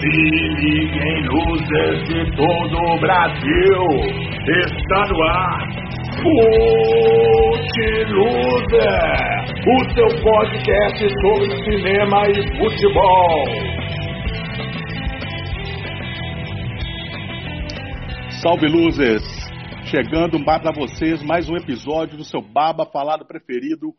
Se liguem luzes de todo o Brasil, está no ar. Futiluzer, o seu podcast sobre cinema e futebol. Salve luzes! Chegando para vocês mais um episódio do seu baba falado preferido,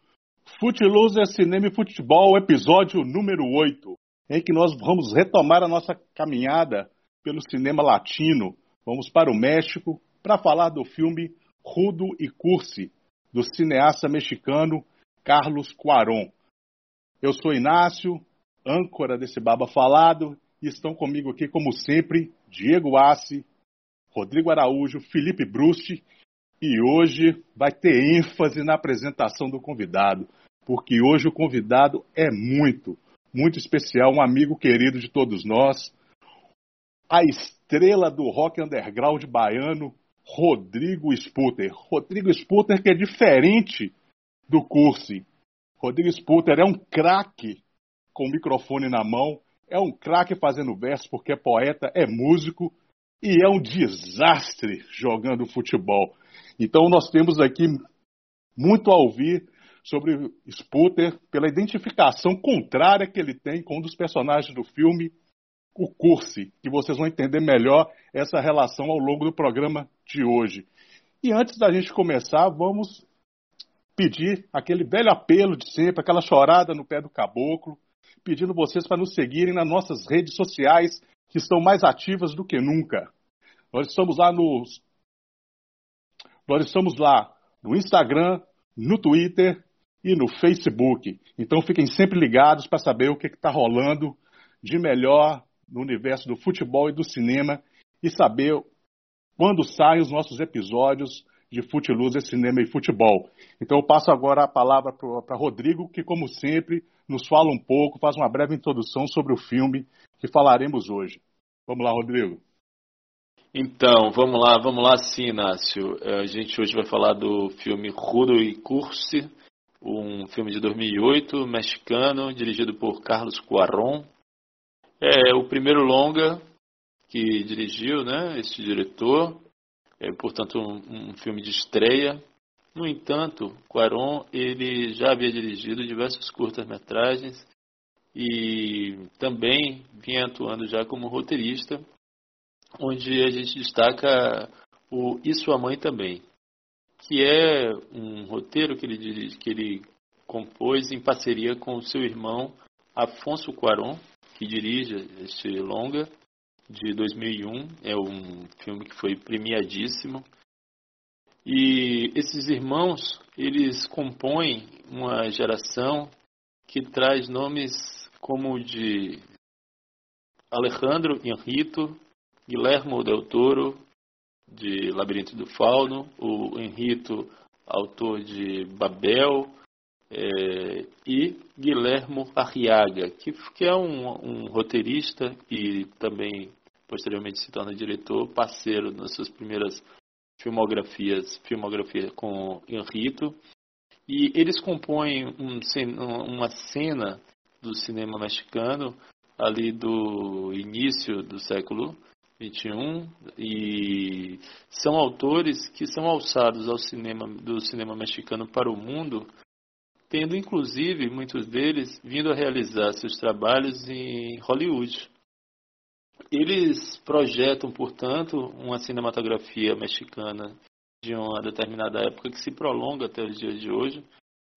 Futiluzer Cinema e Futebol, episódio número 8 em que nós vamos retomar a nossa caminhada pelo cinema latino. Vamos para o México para falar do filme Rudo e Cursi, do cineasta mexicano Carlos Cuarón. Eu sou Inácio, âncora desse Baba Falado, e estão comigo aqui, como sempre, Diego Assi, Rodrigo Araújo, Felipe Brusti, e hoje vai ter ênfase na apresentação do convidado, porque hoje o convidado é muito, muito especial, um amigo querido de todos nós, a estrela do rock underground baiano, Rodrigo Sputer. Rodrigo Sputer que é diferente do Cursi. Rodrigo Sputer é um craque com o microfone na mão, é um craque fazendo verso porque é poeta, é músico e é um desastre jogando futebol. Então nós temos aqui muito a ouvir sobre Sputer pela identificação contrária que ele tem com um dos personagens do filme, o Curse, que vocês vão entender melhor essa relação ao longo do programa de hoje. E antes da gente começar, vamos pedir aquele velho apelo de sempre, aquela chorada no pé do caboclo, pedindo vocês para nos seguirem nas nossas redes sociais, que estão mais ativas do que nunca. Nós estamos lá no Nós estamos lá no Instagram, no Twitter e no Facebook. Então fiquem sempre ligados para saber o que está rolando de melhor no universo do futebol e do cinema e saber quando saem os nossos episódios de Futiluz, Cinema e Futebol. Então eu passo agora a palavra para Rodrigo, que como sempre nos fala um pouco, faz uma breve introdução sobre o filme que falaremos hoje. Vamos lá, Rodrigo. Então, vamos lá, vamos lá sim, Inácio. A gente hoje vai falar do filme Rudo e Curse, um filme de 2008, mexicano, dirigido por Carlos Cuarón. É o primeiro longa que dirigiu, né, este diretor, é, portanto um, um filme de estreia. No entanto, Cuarón ele já havia dirigido diversos curtas-metragens e também vinha atuando já como roteirista, onde a gente destaca o E Sua Mãe também, que é um roteiro que ele, que ele compôs em parceria com o seu irmão Afonso Cuarón, que dirige este longa de 2001. É um filme que foi premiadíssimo. E esses irmãos, eles compõem uma geração que traz nomes como o de Alejandro Henrito, Guilhermo Del Toro, de Labirinto do Fauno, o Henrito, autor de Babel, é, e Guilhermo Arriaga, que, que é um, um, roteirista e também posteriormente se torna diretor, parceiro nas suas primeiras filmografias, filmografia com Henrito. E eles compõem um, uma cena do cinema mexicano ali do início do século 21 e são autores que são alçados ao cinema do cinema mexicano para o mundo, tendo inclusive muitos deles vindo a realizar seus trabalhos em Hollywood. Eles projetam, portanto, uma cinematografia mexicana de uma determinada época que se prolonga até os dias de hoje,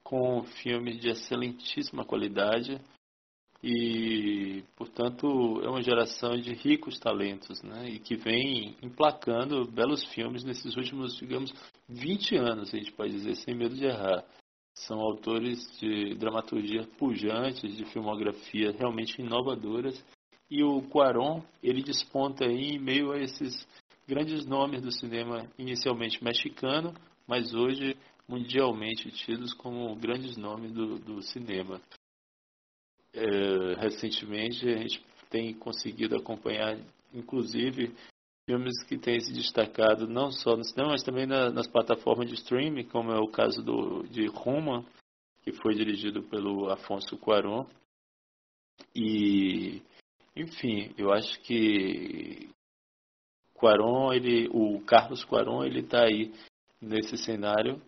com filmes de excelentíssima qualidade e, portanto, é uma geração de ricos talentos, né? E que vem emplacando belos filmes nesses últimos, digamos, 20 anos, a gente pode dizer, sem medo de errar. São autores de dramaturgia pujantes, de filmografia realmente inovadoras. E o Quaron, ele desponta aí em meio a esses grandes nomes do cinema inicialmente mexicano, mas hoje mundialmente tidos como grandes nomes do, do cinema é, recentemente a gente tem conseguido acompanhar, inclusive, filmes que têm se destacado não só no cinema, mas também na, nas plataformas de streaming, como é o caso do, de Roma, que foi dirigido pelo Afonso Cuarón, E, enfim, eu acho que Quaron, ele, o Carlos Quaron, ele está aí nesse cenário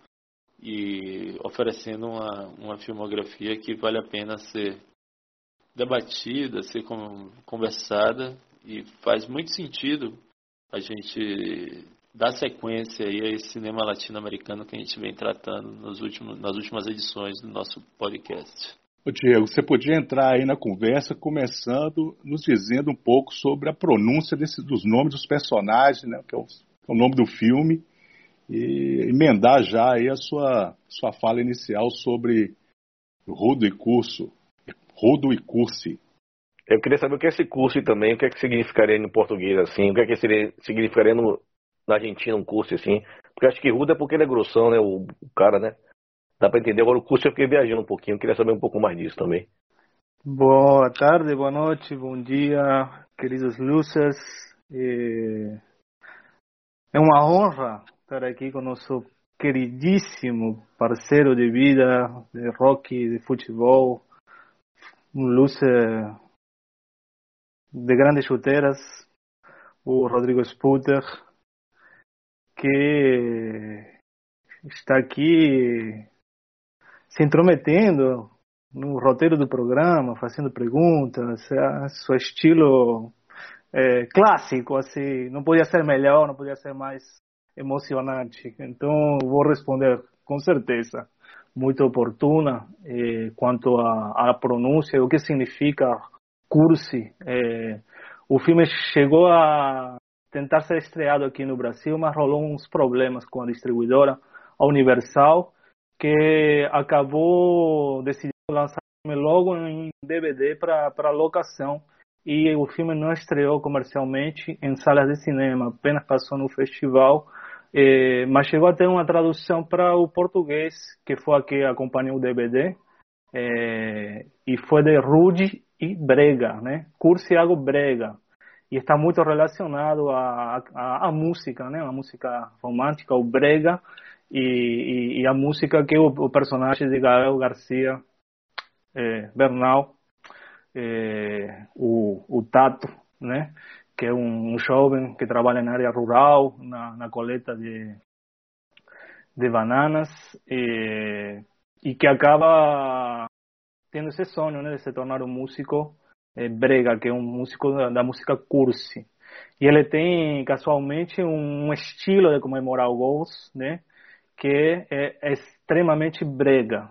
e oferecendo uma, uma filmografia que vale a pena ser debatida, ser conversada e faz muito sentido a gente dar sequência aí a esse cinema latino-americano que a gente vem tratando nos últimos, nas últimas edições do nosso podcast. Ô Diego, você podia entrar aí na conversa começando nos dizendo um pouco sobre a pronúncia desse, dos nomes dos personagens, né, que é o, é o nome do filme, e emendar já aí a sua, sua fala inicial sobre Rudo e Curso, Rudo e Cursi. Eu queria saber o que é esse curso também, o que é que significaria no português assim, o que é que seria, significaria no, na Argentina um curso assim. Porque acho que rudo é porque ele é grossão, né? O, o cara, né? Dá para entender. Agora o curso eu fiquei viajando um pouquinho, eu queria saber um pouco mais disso também. Boa tarde, boa noite, bom dia, queridos losers. É uma honra estar aqui com o nosso queridíssimo parceiro de vida, de rock, de futebol, um loser de grandes chuteiras, o Rodrigo Sputer, que está aqui se intrometendo no roteiro do programa, fazendo perguntas, é, seu estilo é, clássico, assim, não podia ser melhor, não podia ser mais emocionante. Então, vou responder com certeza, muito oportuna eh, quanto à pronúncia, o que significa cursi. Eh, o filme chegou a tentar ser estreado aqui no Brasil, mas rolou uns problemas com a distribuidora, a Universal, que acabou decidindo lançar o filme logo em DVD para locação e o filme não estreou comercialmente em salas de cinema, apenas passou no festival, eh, mas chegou a ter uma tradução para o português, que foi a que acompanhou o DVD, eh, e foi de Rude e Brega, né? Curciago Brega e está muito relacionado à, à, à música, né? A música romântica, o brega e, e, e a música que o, o, personagem de Gael Garcia é, Bernal, é, o, o Tato, né? Que é um, jovem que trabalha na área rural, na, na coleta de, de bananas e, e que acaba tendo esse sonho, né? De se tornar um músico é, Brega, que é um músico da, da, música cursi. E ele tem, casualmente, um, um estilo de comemorar gols, né? Que é, é extremamente brega.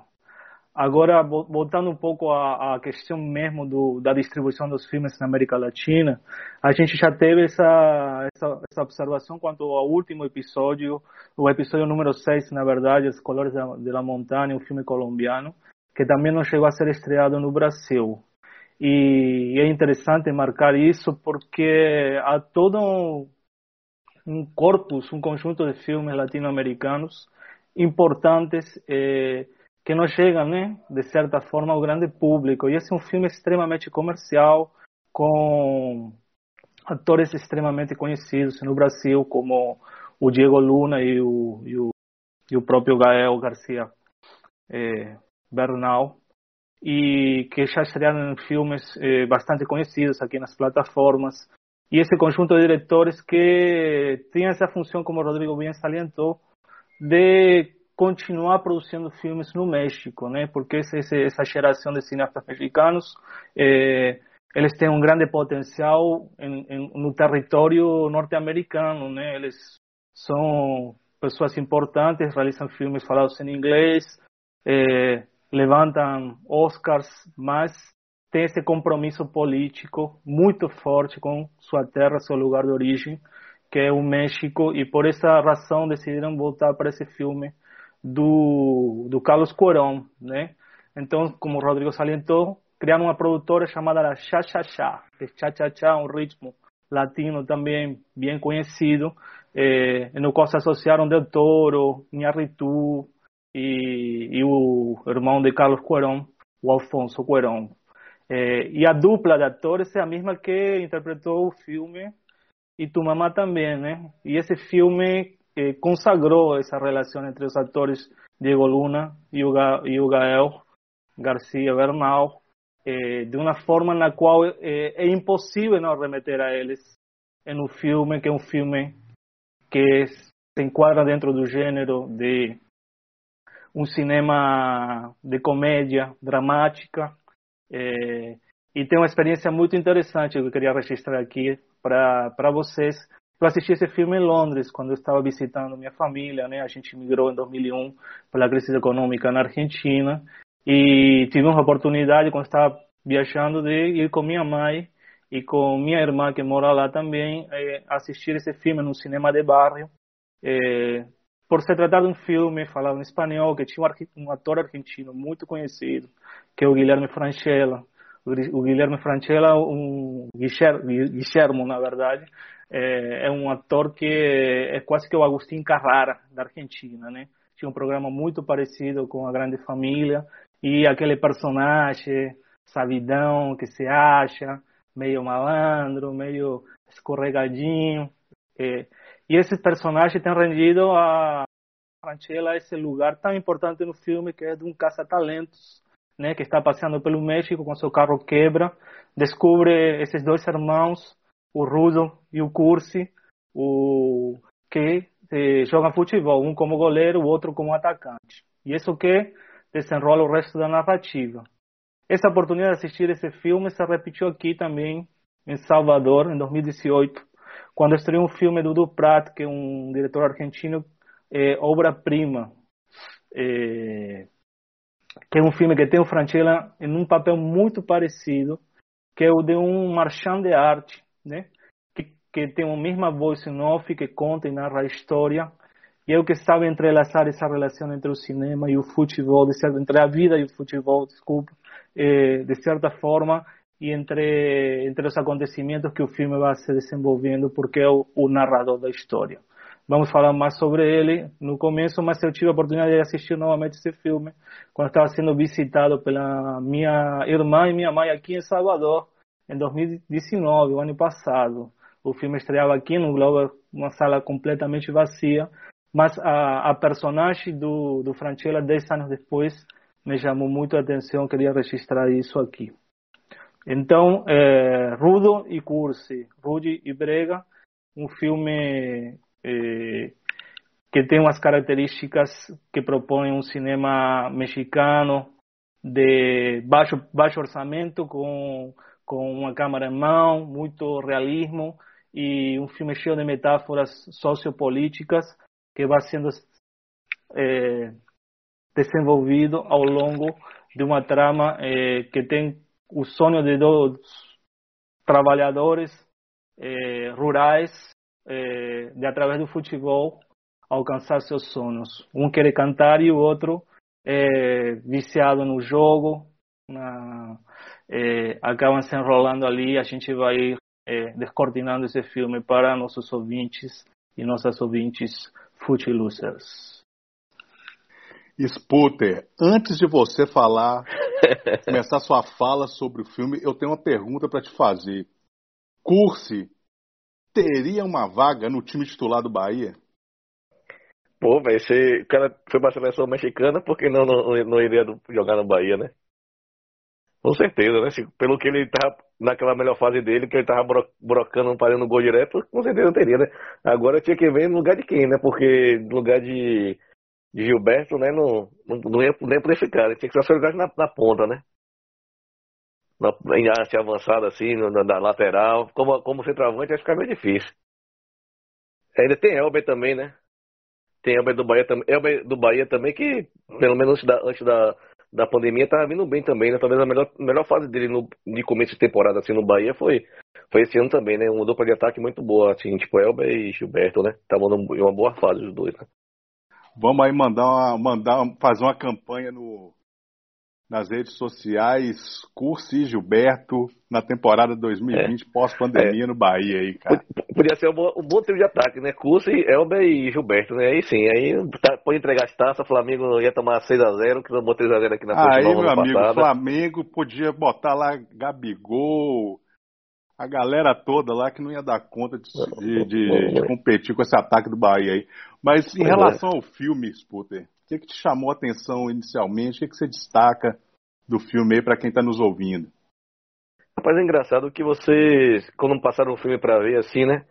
Agora, voltando um pouco à, à questão mesmo do, da distribuição dos filmes na América Latina, a gente já teve essa, essa, essa observação quanto ao último episódio, o episódio número 6, na verdade, Os Colores da, Montanha, um filme colombiano, que também não chegou a ser estreado no Brasil. E é interessante marcar isso porque há todo um corpus, um conjunto de filmes latino-americanos importantes eh, que não chegam, né, de certa forma, ao grande público. E esse é um filme extremamente comercial, com atores extremamente conhecidos no Brasil, como o Diego Luna e o, e o, e o próprio Gael Garcia eh, Bernal e que já estrearam filmes eh, bastante conhecidos aqui nas plataformas. E esse conjunto de diretores que tem essa função, como o Rodrigo bem salientou, de continuar produzindo filmes no México, né? Porque essa, essa geração de cineastas mexicanos, eh, eles têm um grande potencial em, em, no território norte-americano, né? Eles são pessoas importantes, realizam filmes falados em inglês, eh, levantam Oscars, mas tem esse compromisso político muito forte com sua terra, seu lugar de origem, que é o México, e por essa razão decidiram voltar para esse filme do, do Carlos Cuarón, né? Então, como o Rodrigo salientou, criaram uma produtora chamada Cha Cha Cha, que Cha Cha Cha é um ritmo latino também bem conhecido, eh, no qual se associaram Del Toro, Iñárritu, e, e o irmão de Carlos Cuarón, o Alfonso Cuarón. É, e a dupla de atores é a mesma que interpretou o filme e Tu Mamá também, né? E esse filme eh, consagrou essa relação entre os atores Diego Luna e o, Ga, e o Gael Garcia Bernal é, de uma forma na qual é, é, impossível não remeter a eles um filme que é um filme que se enquadra dentro do gênero de um cinema de comédia dramática e tem uma experiência muito interessante que eu queria registrar aqui para vocês. Eu assisti esse filme em Londres quando eu estava visitando minha família, né? A gente migrou em 2001 pela crise econômica na Argentina e tive uma oportunidade quando estava viajando de ir com minha mãe e com minha irmã que mora lá também é, assistir esse filme no cinema de bairro. É, por se tratar de um filme falado em espanhol que tinha um ator argentino muito conhecido, que é o Guilherme Franchella. O Guilherme Franchella, um Guillermo, na verdade, é, é, um ator que é quase que o Agustín Carrara da Argentina, né? Tinha um programa muito parecido com a Grande Família e aquele personagem sabidão que se acha, meio malandro, meio escorregadinho. É, e esse personagem tem rendido a Franchella esse lugar tão importante no filme que é de um caça-talentos, né, que está passeando pelo México com seu carro quebra, descobre esses dois irmãos, o Rudo e o Cursi, o que eh, jogam futebol, um como goleiro, o outro como atacante. E isso que desenrola o resto da narrativa. Essa oportunidade de assistir esse filme se repetiu aqui também em Salvador, em 2018, quando estreou um filme do Dudu Prat, que é um diretor argentino, é, obra-prima, é, que é um filme que tem o Franchella em um papel muito parecido, que é o de um marchand de arte, né? que, que tem a mesma voz em off, que conta e narra a história, e é o que sabe entrelaçar essa relação entre o cinema e o futebol, entre a vida e o futebol, desculpa, é, de certa forma, e entre, entre os acontecimentos que o filme vai se desenvolvendo, porque é o, o narrador da história. Vamos falar mais sobre ele no começo, mas eu tive a oportunidade de assistir novamente esse filme quando estava sendo visitado pela minha irmã e minha mãe aqui em Salvador, em 2019, o ano passado. O filme estreava aqui no Globo, uma sala completamente vazia, mas a, a personagem do, do Franchella, dez anos depois, me chamou muito a atenção, queria registrar isso aqui. Então, é, Rudo e Cursi, Rudy e Brega, um filme é, que tem umas características que propõe um cinema mexicano de baixo, baixo orçamento, com, com uma câmera em mão, muito realismo, e um filme cheio de metáforas sociopolíticas que vai sendo é, desenvolvido ao longo de uma trama é, que tem o sonho de dois trabalhadores eh, rurais de através do futebol alcançar seus sonhos. Um quer cantar e o outro é viciado no jogo, na, é, acabam se enrolando ali. A gente vai é, descortinando esse filme para nossos ouvintes e nossas ouvintes footilosers. Sputer, antes de você falar começar sua fala sobre o filme, eu tenho uma pergunta para te fazer. Curse teria uma vaga no time titular do Bahia? Pô, velho, o cara foi pra seleção mexicana, por que não, não, não iria jogar no Bahia, né? Com certeza, né? Se, pelo que ele tava naquela melhor fase dele, que ele tava bro, brocando, parando gol direto, com certeza teria, né? Agora tinha que ver no lugar de quem, né? Porque no lugar de de Gilberto, né, não, não, não ia nem poder ficar. Ele tinha que ser jogar na, na ponta, né? Na, em arte avançada, assim, na, na, lateral. Como, como centroavante, vai ficar meio difícil. Ainda tem Elber também, né? Tem Elber do Bahia também. Elber do Bahia também, que pelo menos antes da, antes da, da pandemia tava vindo bem também, né? Talvez a melhor, melhor fase dele no, de começo de temporada, assim, no Bahia foi, foi esse ano também, né? Uma dupla de ataque muito boa, assim, tipo Elber e Gilberto, né? Estavam em uma boa fase os dois, né? Vamos aí mandar, uma, mandar fazer uma campanha no, nas redes sociais, Cursi Gilberto, na temporada 2020, é. pós-pandemia é. no Bahia aí, cara. Podia ser um bom, um bom trio de ataque, né? Cursi, Elber e Gilberto, né? Aí sim, aí tá, pode entregar as taças, Flamengo ia tomar 6x0, que tomou 3x0 aqui na. Aí, meu amigo, passada. Flamengo podia botar lá Gabigol, a galera toda lá que não ia dar conta de, de, de, de competir com esse ataque do Bahia aí. Mas em relação ao filme, Sputer, o que, que te chamou a atenção inicialmente? O que, que você destaca do filme aí para quem está nos ouvindo. Rapaz, é engraçado que vocês, quando passaram o filme para ver assim, né?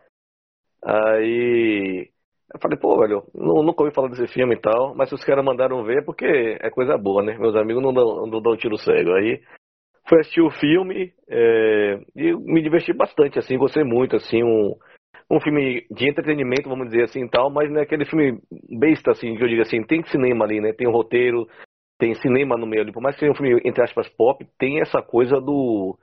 Aí eu falei, pô, velho, nunca ouvi falar desse filme e tal, mas se os caras mandaram ver porque é coisa boa, né? Meus amigos não dão, não dão tiro cego. Aí fui assistir o filme é, e me diverti bastante, assim, gostei muito, assim, um, um filme de entretenimento, vamos dizer assim tal, mas não é aquele filme besta, assim, que eu digo assim, tem cinema ali, né? Tem um roteiro, tem cinema no meio ali, por mais que seja um filme, entre aspas, pop, tem essa coisa do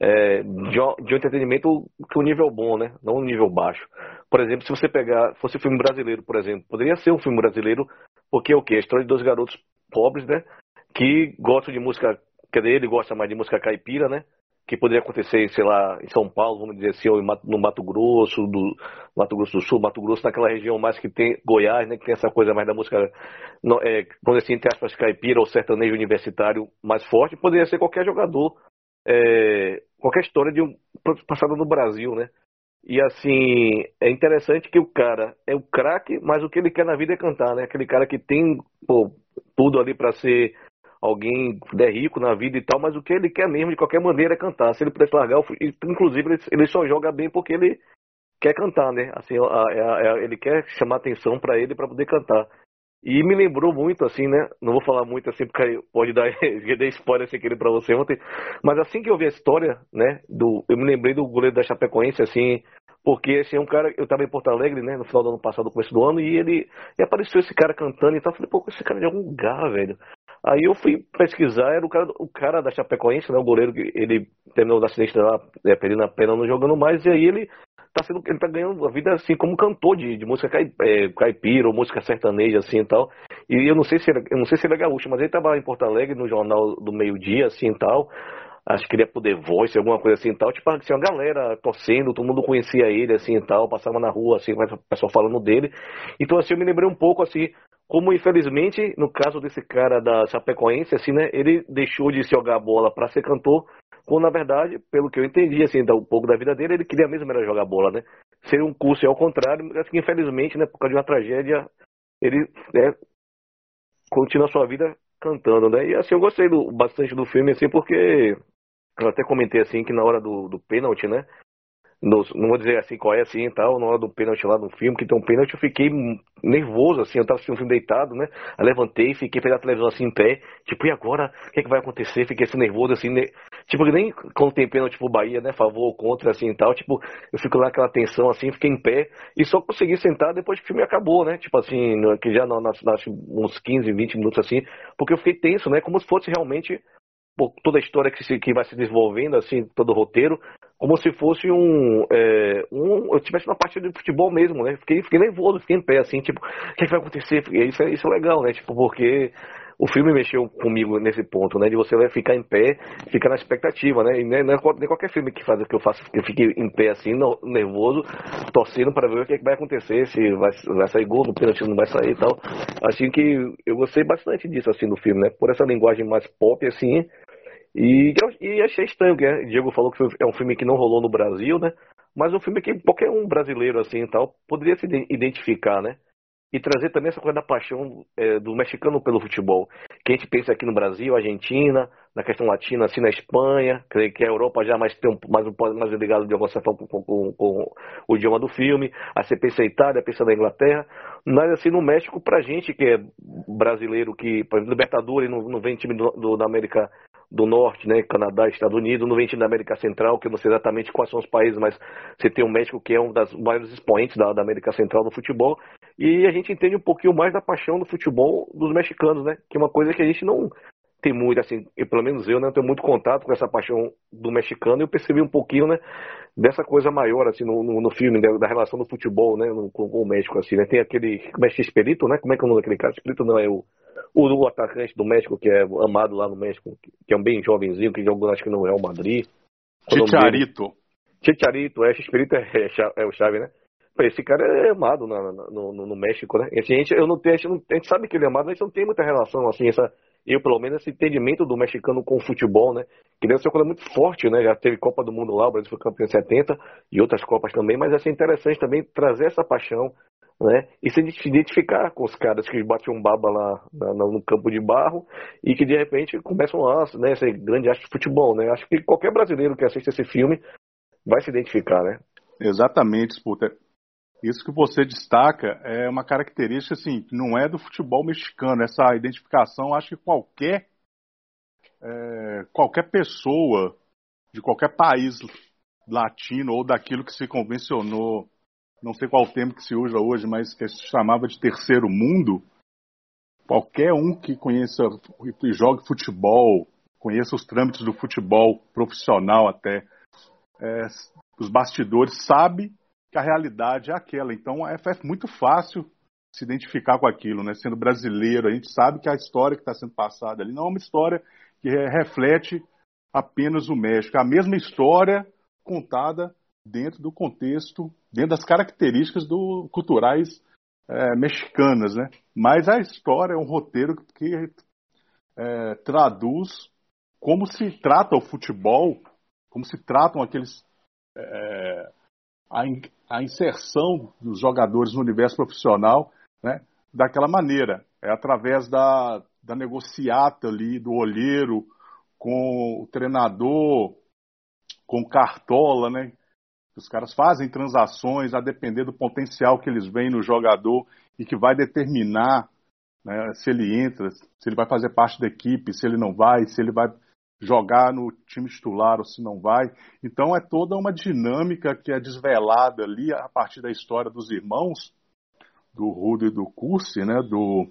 é, de, de um entretenimento que um nível bom, né? Não um nível baixo. Por exemplo, se você pegar, fosse um filme brasileiro, por exemplo, poderia ser um filme brasileiro, porque é o quê? A história de dois garotos pobres, né? Que gostam de música, quer dizer, ele gosta mais de música caipira, né? Que poderia acontecer, sei lá, em São Paulo, vamos dizer assim, ou no Mato Grosso, do Mato Grosso do Sul, Mato Grosso, naquela região mais que tem Goiás, né? Que tem essa coisa mais da música, não, é, quando assim, entre aspas, caipira ou sertanejo universitário mais forte, poderia ser qualquer jogador é, qualquer história de um passado no Brasil, né? E assim, é interessante que o cara é o craque, mas o que ele quer na vida é cantar, né? Aquele cara que tem pô, tudo ali para ser alguém é rico na vida e tal, mas o que ele quer mesmo de qualquer maneira é cantar. Se ele pudesse largar, inclusive ele só joga bem porque ele quer cantar, né? Assim, ele quer chamar atenção para ele para poder cantar. E me lembrou muito, assim, né? Não vou falar muito assim, porque pode dar dei spoiler sem querer pra você ontem. Mas assim que eu vi a história, né? Do, eu me lembrei do goleiro da Chapecoense, assim, porque é um cara. Eu tava em Porto Alegre, né? No final do ano passado, no começo do ano, e ele. E apareceu esse cara cantando e tal. Eu falei, pô, esse cara é de algum lugar, velho. Aí eu fui pesquisar, era o cara, o cara da Chapecoense, né? O goleiro que ele terminou o acidente lá, é, perdendo a pena, não jogando mais, e aí ele tá sendo, ele tá ganhando a vida assim como cantor de, de música é, caipira ou música sertaneja assim e tal. E eu não sei se ele, eu não sei se ele é gaúcho, mas ele tava em Porto Alegre no jornal do meio-dia assim e tal. Acho que ele ia poder voice, alguma coisa assim e tal. Tipo, assim, uma galera torcendo, todo mundo conhecia ele assim e tal, passava na rua assim, o pessoal falando dele. Então assim, eu me lembrei um pouco assim, como infelizmente, no caso desse cara da Chapecoense, assim, né, ele deixou de jogar bola para ser cantor quando, na verdade, pelo que eu entendi, assim, um pouco da vida dele, ele queria mesmo era jogar bola, né? Seria um curso ao contrário, mas que infelizmente, né, por causa de uma tragédia, ele né, continua a sua vida cantando, né? E assim, eu gostei do, bastante do filme, assim, porque eu até comentei assim que na hora do, do pênalti, né? No, não vou dizer assim qual é assim e tal, na hora do pênalti lá no filme, que tem um pênalti, eu fiquei nervoso, assim, eu tava assistindo um filme deitado, né? Eu levantei, fiquei pela televisão assim em pé, tipo, e agora? O que, é que vai acontecer? Fiquei assim nervoso, assim, né? tipo, nem quando tem pênalti pro Bahia, né? Favor ou contra, assim e tal, tipo, eu fico lá aquela tensão, assim, fiquei em pé, e só consegui sentar depois que o filme acabou, né? Tipo assim, que já nas, nas, uns 15, 20 minutos assim, porque eu fiquei tenso, né? Como se fosse realmente toda a história que, se, que vai se desenvolvendo, assim, todo o roteiro, como se fosse um, é, um eu tivesse uma partida de futebol mesmo, né? Fiquei, fiquei nervoso, fiquei em pé, assim, tipo, o que, é que vai acontecer? Isso é, isso é legal, né? Tipo, porque o filme mexeu comigo nesse ponto, né? De você vai ficar em pé, ficar na expectativa, né? E nem, nem qualquer filme que faz que eu faço, eu fique em pé assim, nervoso, torcendo para ver o que, é que vai acontecer, se vai, vai sair gol, no pênalti não vai sair e tal. Assim que eu gostei bastante disso, assim, do filme, né? Por essa linguagem mais pop, assim, e, e achei estranho, que o Diego falou que é um filme que não rolou no Brasil, né? Mas um filme que qualquer um brasileiro assim tal poderia se identificar, né? E trazer também essa coisa da paixão é, do mexicano pelo futebol. Que a gente pensa aqui no Brasil, Argentina, na questão latina, assim na Espanha, que a Europa já mais tem um, mais, um, mais ligado de alguma certa com, com, com, com, o idioma do filme. Aí você pensa na Itália, pensa na Inglaterra. Mas assim, no México, pra gente que é brasileiro, que, por Libertadores não, não vem time do, do, da América do Norte, né, Canadá, Estados Unidos, não vem da América Central, que eu não sei exatamente quais são os países, mas você tem o México que é um dos maiores expoentes da, da, América Central no futebol, e a gente entende um pouquinho mais da paixão do futebol dos mexicanos, né, que é uma coisa que a gente não tem muito, assim, e pelo menos eu, né, tenho muito contato com essa paixão do mexicano, eu percebi um pouquinho, né, dessa coisa maior, assim, no, no, no filme, da, da, relação do futebol, né, no, com, o México, assim, né, tem aquele, como é Espírito, né, como é que é o nome daquele cara? Espírito não, é o o, o atacante do México, que é amado lá no México, que é um bem jovenzinho, que jogou acho que no Real Madrid. Chicharito. Chicharito, é, Chicharito é, é, é o chave, né? Esse cara é amado na, no, no, no, México, né? Assim, a, gente, eu não tenho, a, gente não, a gente sabe que ele é amado, mas a gente não tem muita relação, assim, essa, eu pelo menos, esse entendimento do mexicano com o futebol, né? Que deve ser uma coisa muito forte, né? Já teve Copa do Mundo lá, o Brasil foi campeão em 70 e outras Copas também, mas é interessante também trazer essa paixão né? E se identificar com os caras que batiam baba lá no campo de barro e que de repente começam a né, ser grande arte de futebol, né? Acho que qualquer brasileiro que assiste esse filme vai se identificar, né? Exatamente. Isso que você destaca é uma característica assim, que não é do futebol mexicano. Essa identificação, acho que qualquer é, qualquer pessoa de qualquer país latino ou daquilo que se convencionou, não sei qual termo que se usa hoje, mas que se chamava de terceiro mundo, qualquer um que conheça e jogue futebol, conheça os trâmites do futebol profissional até, é, os bastidores, sabe que a realidade é aquela. Então é, é muito fácil se identificar com aquilo, né? Sendo brasileiro, a gente sabe que a história que está sendo passada ali não é uma história que reflete apenas o México. É a mesma história contada dentro do contexto, dentro das características do, culturais é, mexicanas, né? Mas a história é um roteiro que é, traduz como se trata o futebol, como se tratam aqueles é, a, a, inserção dos jogadores no universo profissional, né? Daquela maneira, é através da, da negociata ali do olheiro com o treinador, com o cartola, né? Os caras fazem transações a depender do potencial que eles veem no jogador e que vai determinar né, se ele entra, se ele vai fazer parte da equipe, se ele não vai, se ele vai jogar no time titular ou se não vai. Então é toda uma dinâmica que é desvelada ali a partir da história dos irmãos, do Rudo e do Cursi, né, do,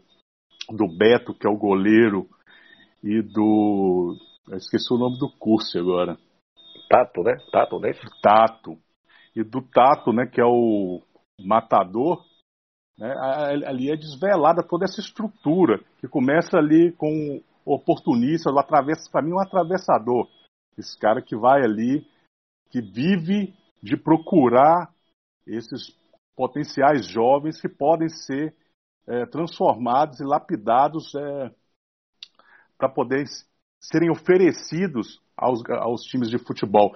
do Beto, que é o goleiro, e do. Eu esqueci o nome do Cursi agora. Tato, né? Tato, né? Tato. E do Tato, né, que é o matador, né, ali é desvelada toda essa estrutura, que começa ali com oportunista, atravessa, para mim, um atravessador. Esse cara que vai ali, que vive de procurar esses potenciais jovens que podem ser é, transformados e lapidados é, para poder serem oferecidos aos, aos times de futebol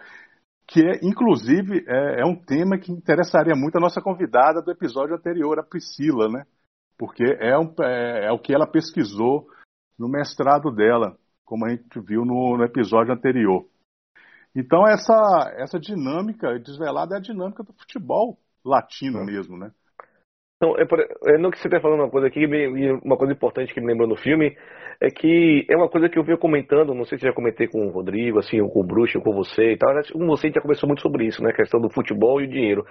que é, inclusive é, é, um tema que interessaria muito a nossa convidada do episódio anterior, a Priscila, né? Porque é, um, é, é o que ela pesquisou no mestrado dela, como a gente viu no, no episódio anterior. Então essa essa dinâmica desvelada é a dinâmica do futebol latino mesmo, né? Então, é, é, no que você está falando uma coisa aqui, uma coisa importante que me lembrou no filme, é que é uma coisa que eu venho comentando, não sei se já comentei com o Rodrigo, assim, ou com o Bruxo, ou com você e tal, com você já conversou muito sobre isso, né, a questão do futebol e o dinheiro.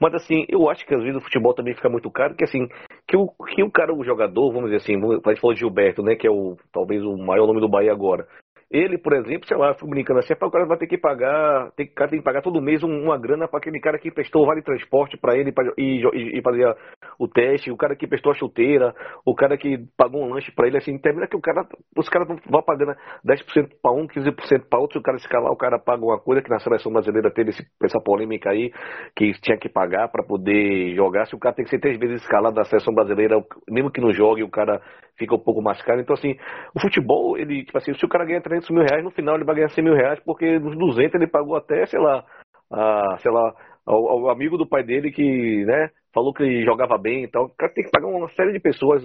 Mas assim, eu acho que às vezes o futebol também fica muito caro, que assim, que o, que o cara, o jogador, vamos dizer assim, a gente falou de Gilberto, né, que é o, talvez o maior nome do Bahia agora. Ele, por exemplo, sei lá, fico brincando assim, o cara vai ter que pagar, tem, cara tem que pagar todo mês uma grana para aquele cara que prestou o vale transporte para ele pra, e, e, e fazer o teste, o cara que prestou a chuteira, o cara que pagou um lanche para ele, assim, termina que o cara, os caras vão pagando 10% para um, 15% para outro, se o cara escalar, o cara paga uma coisa que na seleção brasileira teve esse, essa polêmica aí, que tinha que pagar para poder jogar, se o cara tem que ser três vezes escalado na seleção brasileira, mesmo que não jogue, o cara fica um pouco mais caro. Então, assim, o futebol, ele, tipo assim, se o cara ganha 300 mil reais, no final ele vai ganhar 100 mil reais, porque nos 200 ele pagou até, sei lá, a, sei lá, ao, amigo do pai dele que, né, falou que jogava bem e tal. O cara tem que pagar uma série de pessoas,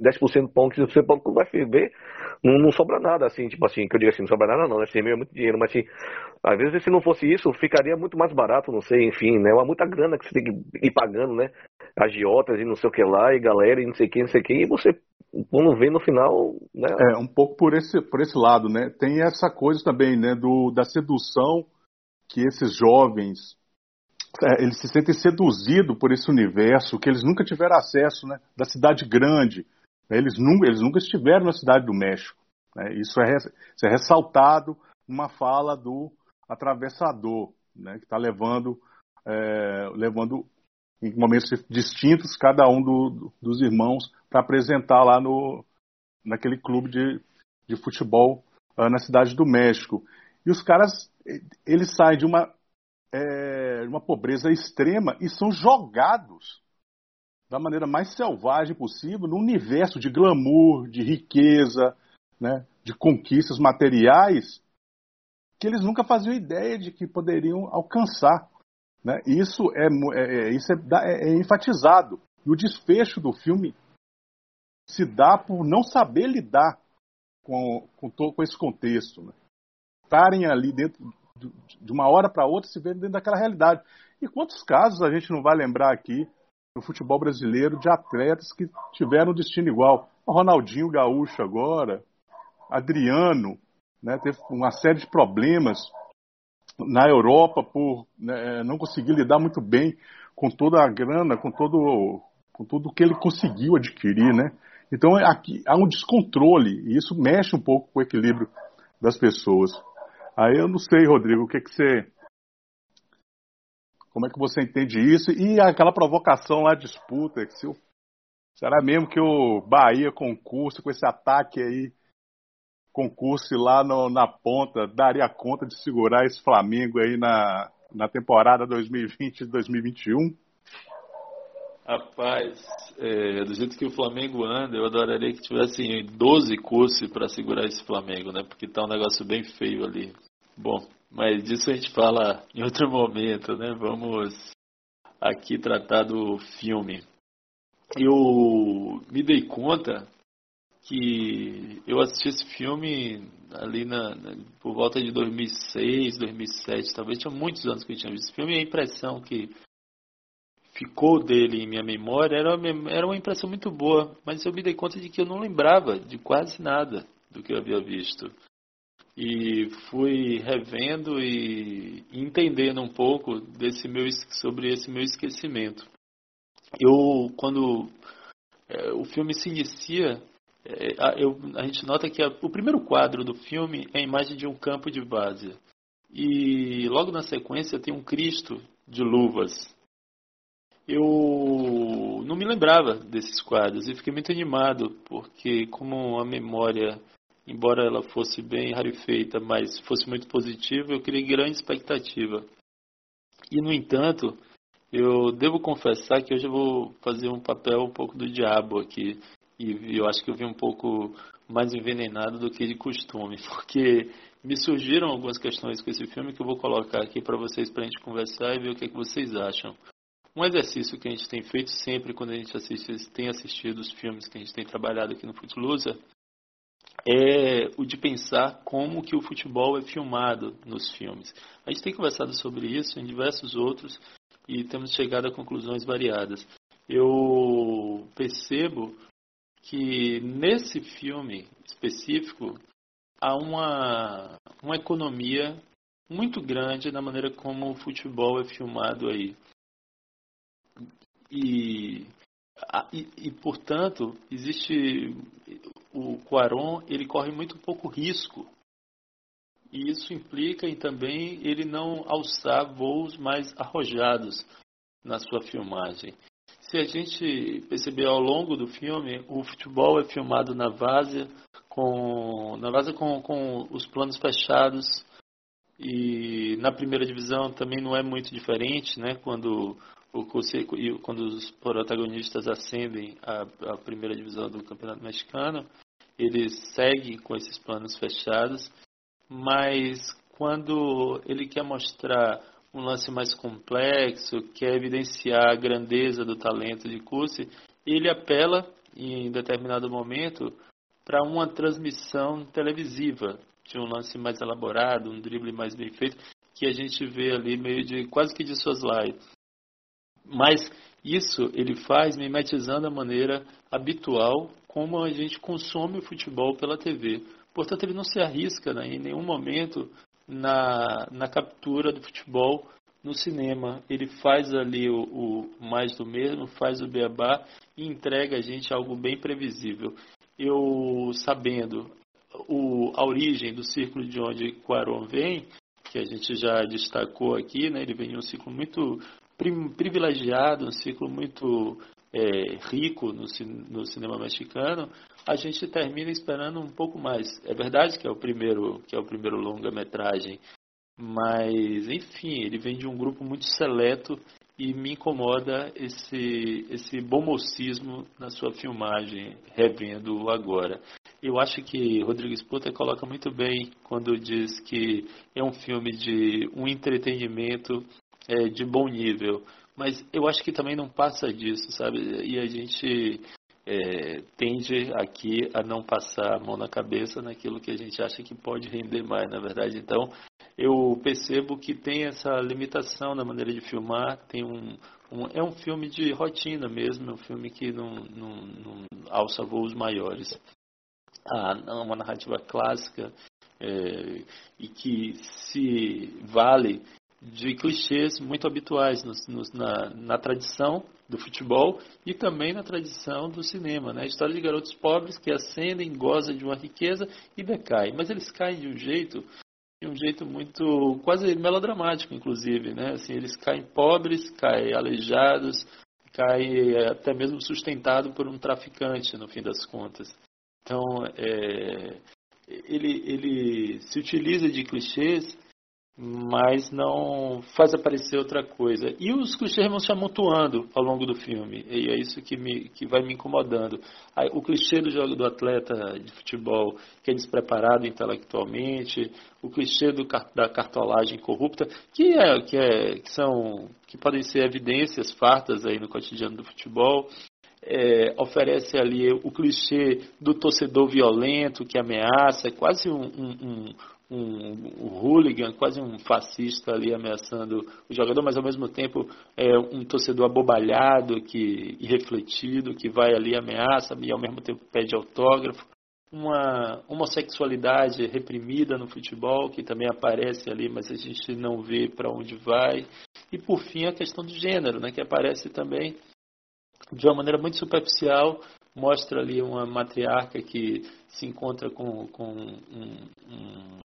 10% pão, 15% pão, quando vai ver, não, não sobra nada, assim, tipo assim, que eu digo assim, não sobra nada não, né, 100 mil é muito dinheiro, mas assim, às vezes se não fosse isso, ficaria muito mais barato, não sei, enfim, né, é muita grana que você tem que ir pagando, né, agiotas e não sei o que lá, e galera e não sei quem, não sei quem, e você quando vem no final, né? É, um pouco por esse, por esse lado, né? Tem essa coisa também, né, do, da sedução que esses jovens é, eles se sentem seduzidos por esse universo que eles nunca tiveram acesso, né? Da cidade grande, eles nunca, eles nunca estiveram na cidade do México. Né? Isso, é, isso é ressaltado numa fala do atravessador, né? que está levando, é, levando em momentos distintos cada um do, dos irmãos para apresentar lá no, naquele clube de, de futebol uh, na cidade do México. E os caras, eles saem de uma, é, uma pobreza extrema e são jogados da maneira mais selvagem possível no universo de glamour, de riqueza, né, de conquistas materiais que eles nunca faziam ideia de que poderiam alcançar. Né? Isso, é, é, é isso é, é, é, enfatizado E o desfecho do filme se dá por não saber lidar com, com, com esse contexto. Né? Estarem ali dentro de uma hora para outra se vendo dentro daquela realidade. E quantos casos a gente não vai lembrar aqui no futebol brasileiro de atletas que tiveram um destino igual? O Ronaldinho Gaúcho agora, Adriano, né, teve uma série de problemas na Europa por né, não conseguir lidar muito bem com toda a grana, com todo com tudo que ele conseguiu adquirir, né? Então aqui há um descontrole e isso mexe um pouco com o equilíbrio das pessoas. Aí eu não sei, Rodrigo, o que que você como é que você entende isso? E aquela provocação lá, disputa, que se o, será mesmo que o Bahia concurso com esse ataque aí concurso lá no, na ponta daria conta de segurar esse Flamengo aí na, na temporada 2020-2021? Rapaz, é, do jeito que o Flamengo anda, eu adoraria que tivessem 12 cursos para segurar esse Flamengo, né? Porque tá um negócio bem feio ali. Bom, mas disso a gente fala em outro momento, né? Vamos aqui tratar do filme. Eu me dei conta que eu assisti esse filme ali na, na, por volta de 2006, 2007, talvez tinha muitos anos que eu tinha visto esse filme e a impressão que ficou dele em minha memória era uma, era uma impressão muito boa, mas eu me dei conta de que eu não lembrava de quase nada do que eu havia visto. E fui revendo e entendendo um pouco desse meu, sobre esse meu esquecimento. Eu, quando é, o filme se inicia, eu, a gente nota que a, o primeiro quadro do filme é a imagem de um campo de várzea. E logo na sequência tem um Cristo de luvas. Eu não me lembrava desses quadros e fiquei muito animado, porque como a memória, embora ela fosse bem rarefeita, mas fosse muito positiva, eu criei grande expectativa. E no entanto, eu devo confessar que hoje eu vou fazer um papel um pouco do diabo aqui e eu acho que eu vim um pouco mais envenenado do que de costume, porque me surgiram algumas questões com esse filme que eu vou colocar aqui para vocês para a gente conversar e ver o que, é que vocês acham. Um exercício que a gente tem feito sempre quando a gente assiste, tem assistido os filmes que a gente tem trabalhado aqui no Footloose é o de pensar como que o futebol é filmado nos filmes. A gente tem conversado sobre isso em diversos outros e temos chegado a conclusões variadas. Eu percebo que nesse filme específico há uma, uma economia muito grande na maneira como o futebol é filmado aí. E, e, e portanto, existe o Quaron, ele corre muito pouco risco. E isso implica em também ele não alçar voos mais arrojados na sua filmagem. Se a gente perceber ao longo do filme, o futebol é filmado na várzea, com, na várzea com, com os planos fechados, e na primeira divisão também não é muito diferente, né? Quando, o, quando os protagonistas ascendem à primeira divisão do Campeonato Mexicano, ele segue com esses planos fechados, mas quando ele quer mostrar um lance mais complexo, quer evidenciar a grandeza do talento de Curse, ele apela em determinado momento para uma transmissão televisiva de um lance mais elaborado, um drible mais bem feito, que a gente vê ali meio de quase que de soslaio. Mas isso ele faz mimetizando a maneira habitual como a gente consome o futebol pela TV. Portanto, ele não se arrisca né, em nenhum momento na, na captura do futebol no cinema. Ele faz ali o, o, mais do mesmo, faz o beabá e entrega a gente algo bem previsível. Eu, sabendo o, a origem do círculo de onde Quaron vem, que a gente já destacou aqui, né, ele vem de um ciclo muito privilegiado, um ciclo muito é, rico no, no, cinema mexicano, a gente termina esperando um pouco mais. É verdade que é o primeiro, que é o primeiro longa-metragem, mas enfim, ele vem de um grupo muito seleto e me incomoda esse esse bom mocismo na sua filmagem, revendo agora. Eu acho que Rodrigues Puta coloca muito bem quando diz que é um filme de um entretenimento é, de bom nível mas eu acho que também não passa disso, sabe? E a gente é, tende aqui a não passar a mão na cabeça naquilo que a gente acha que pode render mais, na verdade. Então, eu percebo que tem essa limitação na maneira de filmar, tem um, um é um filme de rotina mesmo, é um filme que não, não, não alça voos maiores. Ah, uma narrativa clássica é, e que se vale de clichês muito habituais na, na, tradição do futebol e também na tradição do cinema. Né? A história de garotos pobres que ascendem, gozam de uma riqueza e decaem. Mas eles caem de um jeito de um jeito muito quase melodramático, inclusive, né? Assim, eles caem pobres, caem aleijados, caem até mesmo sustentado por um traficante, no fim das contas. Então, é, ele, ele se utiliza de clichês mas não faz aparecer outra coisa. E os clichês vão se amontoando ao longo do filme, e é isso que, me, que vai me incomodando. O clichê do jogo do atleta de futebol que é despreparado intelectualmente, o clichê do, da cartolagem corrupta, que, é, que, é, que, são, que podem ser evidências fartas aí no cotidiano do futebol, é, oferece ali o clichê do torcedor violento que ameaça, é quase um, um, um, um hooligan, quase um fascista ali ameaçando o jogador, mas ao mesmo tempo é um torcedor abobalhado que, e refletido, que vai ali ameaça e ao mesmo tempo pede autógrafo. Uma homossexualidade reprimida no futebol, que também aparece ali, mas a gente não vê para onde vai. E por fim a questão do gênero, né, que aparece também de uma maneira muito superficial, mostra ali uma matriarca que se encontra com, com um, um,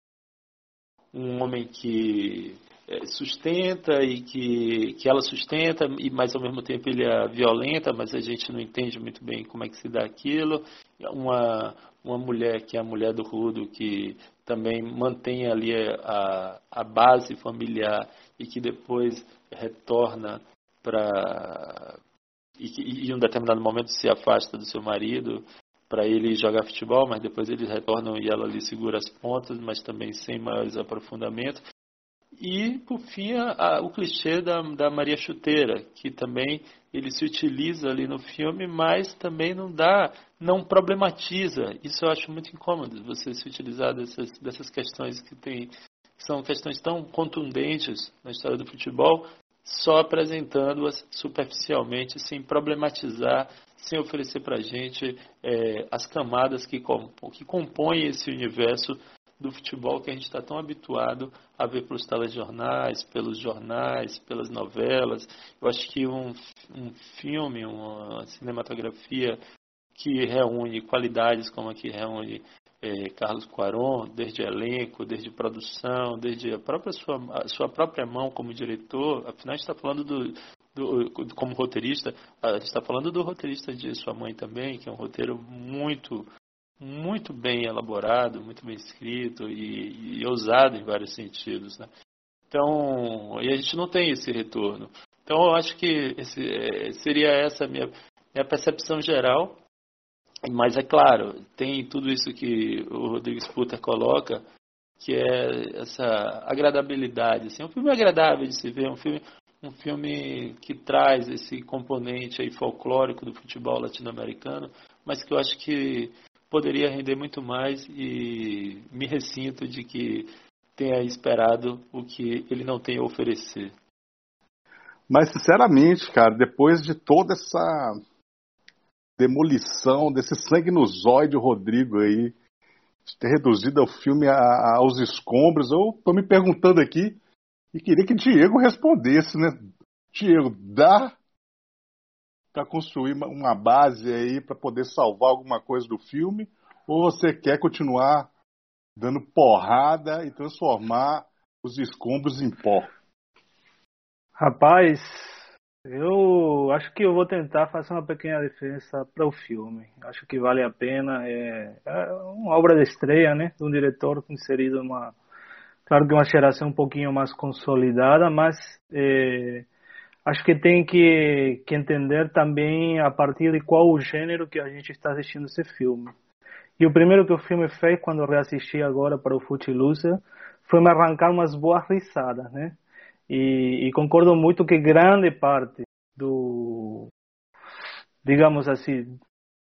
um homem que é, sustenta e que, que ela sustenta, e mas ao mesmo tempo ele é violenta, mas a gente não entende muito bem como é que se dá aquilo. Uma, uma mulher que é a mulher do Rudo, que também mantém ali a, a base familiar e que depois retorna para. E, e em um determinado momento se afasta do seu marido para ele jogar futebol, mas depois eles retornam e ela ali segura as pontas, mas também sem maiores aprofundamentos. E, por fim, a, o clichê da, da Maria Chuteira, que também ele se utiliza ali no filme, mas também não dá, não problematiza. Isso eu acho muito incômodo, você se utilizar dessas, dessas questões que, tem, que são questões tão contundentes na história do futebol, só apresentando-as superficialmente, sem problematizar sem oferecer para a gente é, as camadas que, que compõem esse universo do futebol que a gente está tão habituado a ver pelos telejornais, pelos jornais, pelas novelas. Eu acho que um, um filme, uma cinematografia que reúne qualidades como a que reúne é, Carlos Cuaron, desde elenco, desde produção, desde a própria sua, a sua própria mão como diretor, afinal a gente está falando do, do, como roteirista, a gente está falando do roteirista de sua mãe também, que é um roteiro muito, muito bem elaborado, muito bem escrito e, e ousado em vários sentidos. Né? Então, e a gente não tem esse retorno. Então, eu acho que esse, é, seria essa a minha, minha percepção geral. Mas é claro, tem tudo isso que o Rodrigo Sputter coloca, que é essa agradabilidade. Assim, um filme agradável de se ver, um filme um filme que traz esse componente aí folclórico do futebol latino-americano, mas que eu acho que poderia render muito mais e me ressinto de que tenha esperado o que ele não tem a oferecer. Mas sinceramente, cara, depois de toda essa demolição, desse sangue no zóio de Rodrigo aí, de ter reduzido o filme a, a, aos escombros, eu tô me perguntando aqui e queria que Diego respondesse, né? Diego, dá para construir uma base aí para poder salvar alguma coisa do filme? Ou você quer continuar dando porrada e transformar os escombros em pó? Rapaz, eu acho que eu vou tentar fazer uma pequena diferença para o filme. Acho que vale a pena. É, é uma obra de estreia, né? De um diretor inserido numa Claro que uma geração um pouquinho mais consolidada, mas é, acho que tem que, que entender também a partir de qual o gênero que a gente está assistindo esse filme. E o primeiro que o filme fez quando eu reassisti agora para o Footloose foi me arrancar umas boas risadas, né? E, e, concordo muito que grande parte do digamos assim,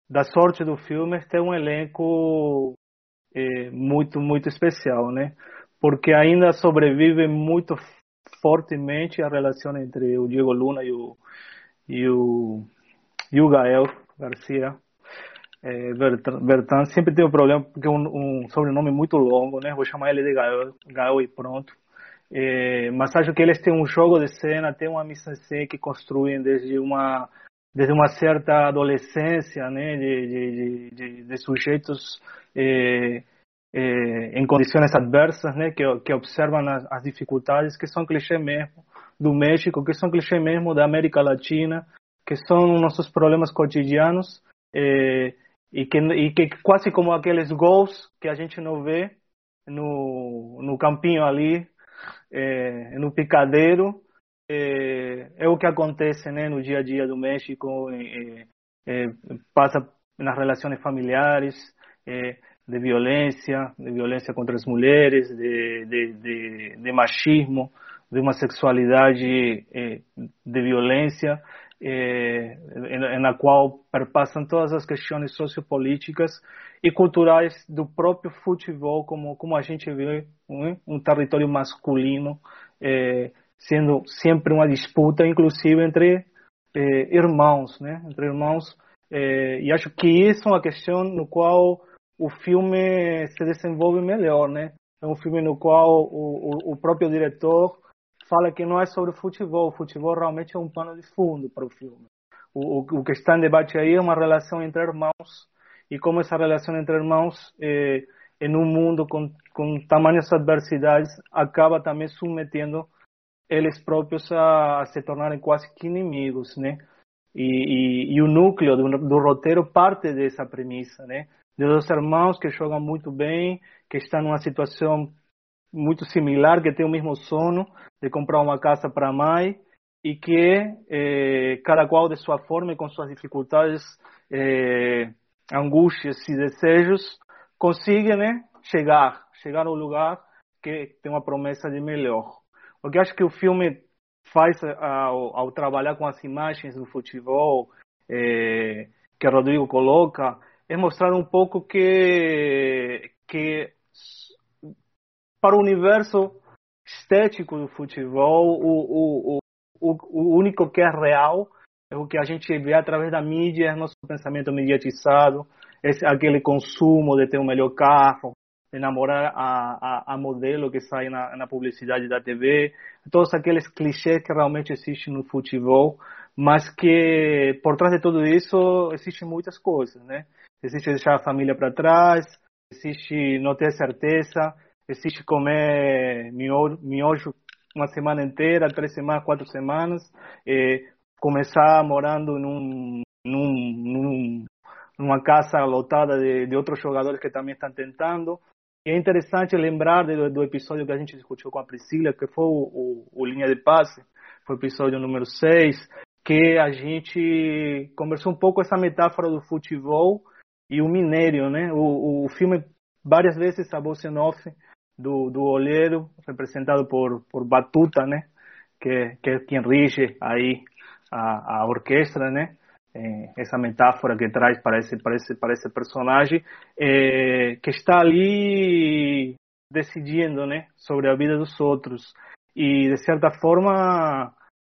da sorte do filme é ter um elenco é, muito, muito especial, né? Porque ainda sobrevive muito fortemente a relação entre o Diego Luna e o, e o, e o Gael Garcia. É, Bertan sempre tem um problema porque é um, um, sobrenome muito longo, né? Vou chamar ele de Gael, Gael e pronto. É, mas acho que eles têm um jogo de cena, têm uma mise-en-scène que construem desde uma desde uma certa adolescência, né, de, de, de, de sujeitos eh, eh, em condições adversas, né, que, que observam as, as, dificuldades, que são clichê mesmo do México, que são clichê mesmo da América Latina, que são nossos problemas cotidianos eh, e, que, e que quase como aqueles gols que a gente não vê no, no campinho ali, no picadeiro, é, é, o que acontece né, no dia a dia do México, é, é, passa nas relações familiares, de violência, de violência contra as mulheres, de, de, de, de machismo, de uma sexualidade de violência, na qual perpassam todas as questões sociopolíticas e culturais do próprio futebol, como, como a gente vê, um, um território masculino sendo sempre uma disputa, inclusive entre eh, irmãos, né? Entre irmãos. Eh, e acho que isso é uma questão no qual o filme se desenvolve melhor, né? É um filme no qual o, o, o próprio diretor fala que não é sobre futebol. O futebol realmente é um pano de fundo para o filme. O, o, que está em debate aí é uma relação entre irmãos e como essa relação entre irmãos, eh, em um mundo com, com tamanhas adversidades, acaba também submetendo eles próprios a, a se tornarem quase que inimigos, né? E, e, e o núcleo do, do, roteiro parte dessa premissa, né? De dois irmãos que jogam muito bem, que estão numa situação muito similar, que têm o mesmo sono de comprar uma casa para a mãe e que eh, cada qual de sua forma e com suas dificuldades, eh, angústias e desejos, consegue né, chegar, chegar ao lugar que tem uma promessa de melhor. O que acho que o filme faz ao, ao trabalhar com as imagens do futebol é, que Rodrigo coloca é mostrar um pouco que que para o universo estético do futebol o, o, o, o único que é real é o que a gente vê através da mídia, é nosso pensamento mediatizado, é aquele consumo de ter um melhor carro, enamorar a, a, a, modelo que sai na, na, publicidade da TV, todos aqueles clichês que realmente existem no futebol, mas que por trás de tudo isso existem muitas coisas, né? Existe deixar a família para trás, existe não ter certeza, existe comer miojo, uma semana inteira, três semanas, quatro semanas, começar morando num, num, num, numa casa lotada de, de outros jogadores que também estão tentando, e é interessante lembrar do, do, episódio que a gente discutiu com a Priscila, que foi o, o, o Linha de Passe, foi o episódio número 6, que a gente conversou um pouco essa metáfora do futebol e o minério, né? O, o filme várias vezes a voz em off do, do olheiro, representado por, por Batuta, né? Que, que é quem rige aí a, a orquestra, né? é, essa metáfora que traz para esse, para esse, para esse personagem, é, que está ali decidindo né, sobre a vida dos outros e, de certa forma,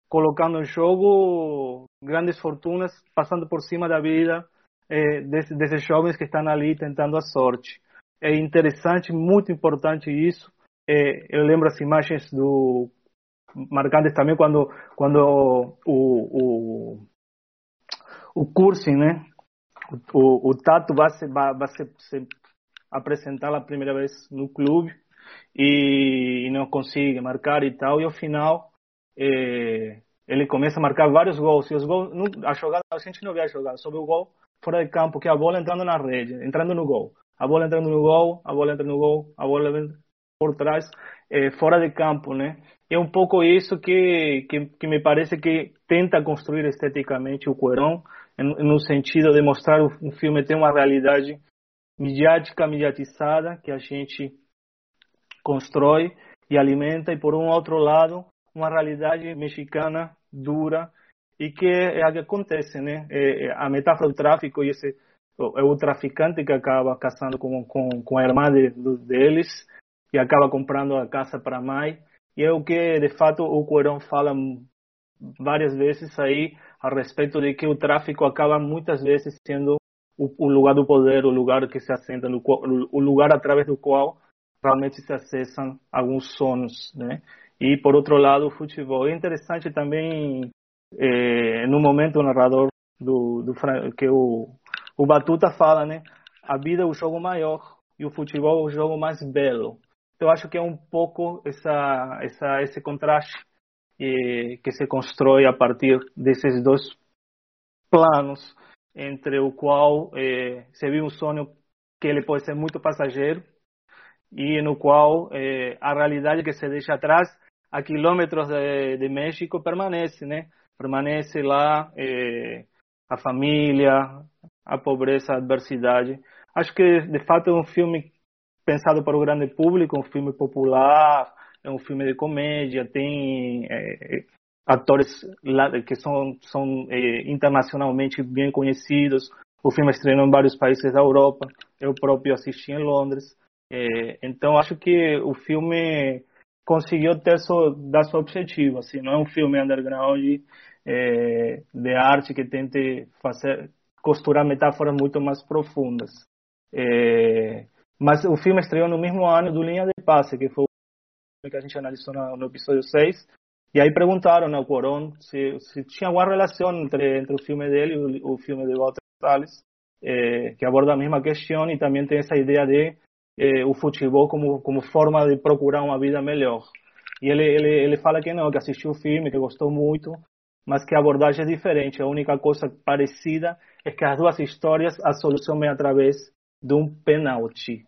colocando em jogo grandes fortunas, passando por cima da vida é, desses, desses jovens que estão ali tentando a sorte. É interessante, muito importante isso. É, eu lembro as imagens do marcantes também quando quando o, o o Cursin, né? O, o Tato vai, se, vai, se, se apresentar a primeira vez no clube e, e, não consegue marcar e tal. E ao final é, ele começa a marcar vários gols. E os gols, a jogada a gente não vê a jogada, sobre o gol fora de campo, que é a bola entrando na rede, entrando no gol. A bola entrando no gol, a bola entra no gol, a bola por trás, é, fora de campo, né? É um pouco isso que, que, que me parece que tenta construir esteticamente o Cuarón, no sentido de mostrar um filme tem uma realidade midiática, mediatizada, que a gente constrói e alimenta, e por um outro lado, uma realidade mexicana dura e que é o que acontece, né? É, a metáfora do tráfico e esse é o traficante que acaba casando com, com, com a irmã de, deles e acaba comprando a casa para a mãe. E é o que, de fato, o Cuarón fala várias vezes aí a respeito de que o tráfico acaba muitas vezes sendo o, o lugar do poder, o lugar que se assenta, o lugar através do qual realmente se acessam alguns sonhos, né? E por outro lado, o futebol é interessante também. É, no momento o narrador do, do que o o Batuta fala, né? A vida é o jogo maior e o futebol é o jogo mais belo. Então acho que é um pouco essa, essa esse contraste eh, que se constrói a partir desses dois planos entre o qual eh, se vive um sonho que ele pode ser muito passageiro e no qual eh, a realidade que se deixa atrás a quilômetros de, de México permanece, né? Permanece lá eh, a família, a pobreza, a adversidade. Acho que, de fato, é um filme pensado para o grande público, um filme popular, é um filme de comédia, tem é, atores que são, são é, internacionalmente bem conhecidos. O filme estreou em vários países da Europa. Eu próprio assisti em Londres. Então, acho que o filme conseguiu ter seu, dar seu objetivo. Assim, não é um filme underground é, de arte que tente fazer costurar metáforas muito mais profundas. É, mas o filme estreou no mesmo ano do Linha de Passe, que foi o filme que a gente analisou no, no episódio 6. E aí perguntaram ao Coron se, se, tinha alguma relação entre, entre o filme dele e o, o filme de Walter Salles, é, que aborda a mesma questão e também tem essa ideia de é, o futebol como, como forma de procurar uma vida melhor. E ele, ele, ele fala que não, que assistiu o filme, que gostou muito, mas que a abordagem é diferente. A única coisa parecida é que as duas histórias a solução vem através de um pênalti.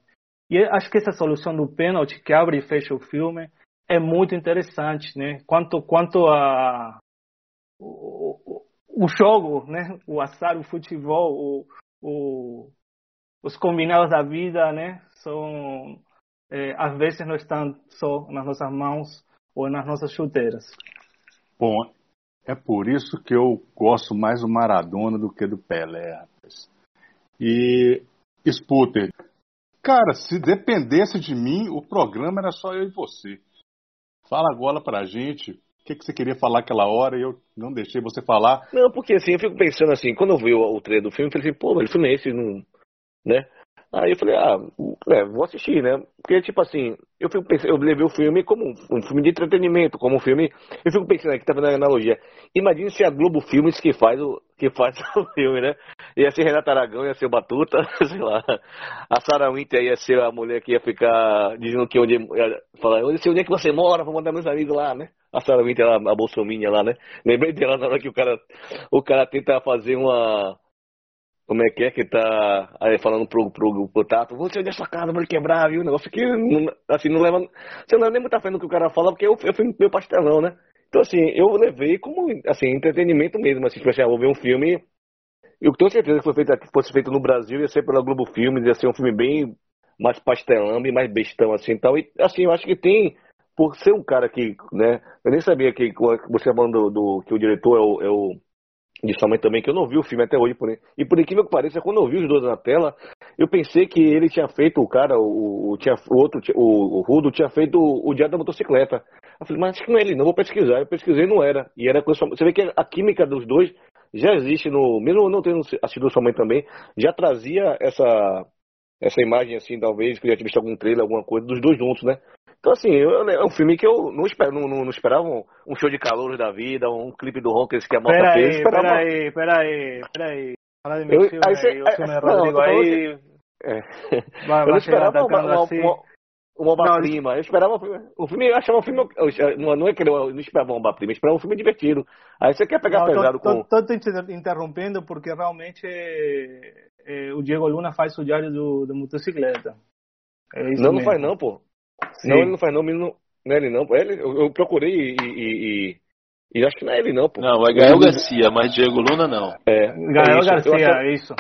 E acho que essa solução do pênalti que abre e fecha o filme é muito interessante, né? Quanto quanto a o, o jogo, né? O azar, o futebol, o, o, os combinados da vida, né? São é, às vezes não estão só nas nossas mãos ou nas nossas chuteiras. Bom, é por isso que eu gosto mais do Maradona do que do Pelé, rapaz. E Sputer, cara, se dependesse de mim, o programa era só eu e você. Fala agora pra gente o que, que você queria falar aquela hora e eu não deixei você falar. Não, porque assim, eu fico pensando assim, quando eu vi o, o trailer do filme, eu falei assim, pô, mas o filme é esse, não, né? Aí eu falei, ah, é, vou assistir, né? Porque, tipo assim, eu fico pensando, eu levei o filme como um, filme de entretenimento, como um filme. Eu fico pensando aqui, tá a analogia. Imagine se a Globo Filmes que faz o, que faz o filme, né? Ia ser Renata Aragão, ia ser o Batuta, sei lá. A Sarah Winter ia ser a mulher que ia ficar dizendo que onde. Falar, onde, onde é que você mora? Vou mandar meus amigos lá, né? A Sarah Winter, a, a Bolsominha lá, né? Lembrei dela na hora que o cara, o cara tenta fazer uma como é que é que tá aí falando pro, pro, pro Tato, onde é sua casa, vai quebrar, viu? O negócio que, assim, não leva. Você não leva nem muita fé no que o cara fala, porque eu, eu fui meio pastelão, né? Então, assim, eu levei como, assim, entretenimento mesmo, assim, tipo assim, ah, vou ver um filme. Eu tenho certeza que foi feito, que fosse feito no Brasil, ia ser pela Globo Filmes, ia ser um filme bem mais pastelão, bem mais bestão, assim, tal. E, assim, eu acho que tem, por ser um cara que, né, eu nem sabia que você falando do, do que o diretor é o, é o de sua mãe também, que eu não vi o filme até hoje. Por... E por incrível que pareça, quando eu vi os dois na tela, eu pensei que ele tinha feito, o cara, o, o, tinha, o outro, o, o Rudo, tinha feito o, o Diário da Motocicleta. Eu falei, mas acho que não é ele, não, vou pesquisar. Eu pesquisei não era. E era coisa. Você vê que a química dos dois já existe no. Mesmo não tendo assistido sua mãe também, já trazia essa. Essa imagem, assim, talvez, que já tinha visto algum trailer, alguma coisa, dos dois juntos, né? Então, assim, eu, é um filme que eu não, espero, não, não, não esperava um, um, show de calor da vida, um clipe do Rockers que a moto pera fez. Aí, esperava... Peraí, peraí, peraí. Fala de meu eu, filme aí, aí, o filme é, Rodrigo aí... É. Vai, eu não esperava uma, uma, assim. uma, uma obra-prima. Eu esperava o filme, eu achava um filme. não, não é que eu não esperava uma obra-prima, eu esperava um filme divertido. Aí você quer pegar não, pesado tô, com. Tô, tô te interrompendo porque realmente é, é, o Diego Luna faz o diário do, do motocicleta. É não, mesmo. não faz não, pô. Sim. Não, ele não faz não, não, não é ele não. Ele, eu, eu procurei e, e, e, e, acho que não é ele não, pô. Não, é Gael Garcia, mas Diego Luna não. É, Gael é Garcia, achava, é isso.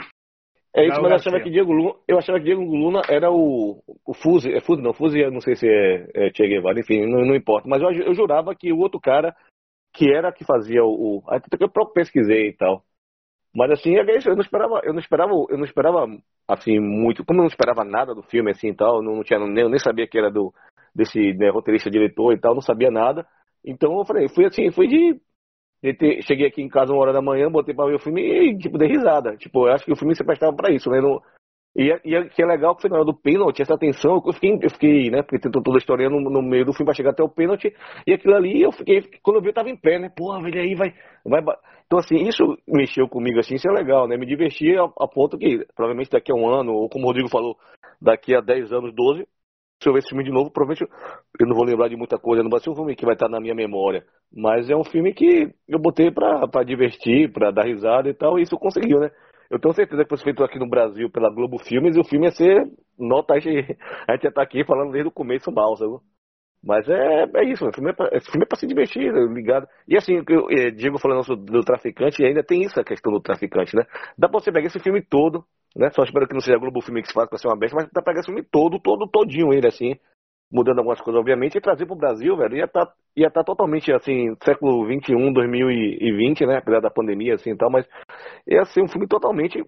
É isso, mas eu achava que Diego Luna, eu achava que Diego Luna era o, o Fuse, é Fuse não, Fuse não sei se é, é Che Guevara, enfim, não, não importa. Mas eu, eu jurava que o outro cara que era que fazia o. o até que eu próprio pesquisei e tal. Mas assim, é eu não esperava, eu não esperava, eu não esperava assim muito, como eu não esperava nada do filme assim e tal, não, não tinha nem, eu nem sabia que era do desse né, roteirista diretor e tal, não sabia nada. Então eu falei, fui assim, fui de, de ter, cheguei aqui em casa uma hora da manhã, botei para ver o filme e tipo dei risada. Tipo, eu acho que o filme se prestava para isso, né? Não, e, e que é legal que foi na hora do pênalti, essa tensão, eu fiquei, eu fiquei né, porque tentou toda a história no, no, meio do filme pra chegar até o pênalti, e aquilo ali, eu fiquei, quando eu vi, eu tava em pé, né, porra, velho, aí vai, vai, então assim, isso mexeu comigo, assim, isso é legal, né, me diverti a, a ponto que, provavelmente daqui a um ano, ou como o Rodrigo falou, daqui a 10 anos, 12, se eu ver esse filme de novo, provavelmente eu não vou lembrar de muita coisa, não vai ser um filme que vai estar na minha memória, mas é um filme que eu botei pra, pra divertir, pra dar risada e tal, e isso conseguiu, né, eu tenho certeza que fosse feito aqui no Brasil pela Globo Filmes e o filme ia ser nota. A gente, ia estar aqui falando desde o começo mal, sabe? Mas é, é isso, filme é, pra, esse filme é pra se divertir, né, ligado? E assim, o eh, Diego falando do traficante, ainda tem isso a questão do traficante, né? Dá pra você pegar esse filme todo, né? Só espero que não seja Globo Filme que se faz pra ser uma besta, mas dá pra pegar esse filme todo, todo, todinho ele, assim, mudando algumas coisas, obviamente, e trazer pro Brasil, velho, ia estar tá, ia tá totalmente, assim, século 21, 2020, né? Apesar da pandemia, assim, e tal, mas ia ser um filme totalmente,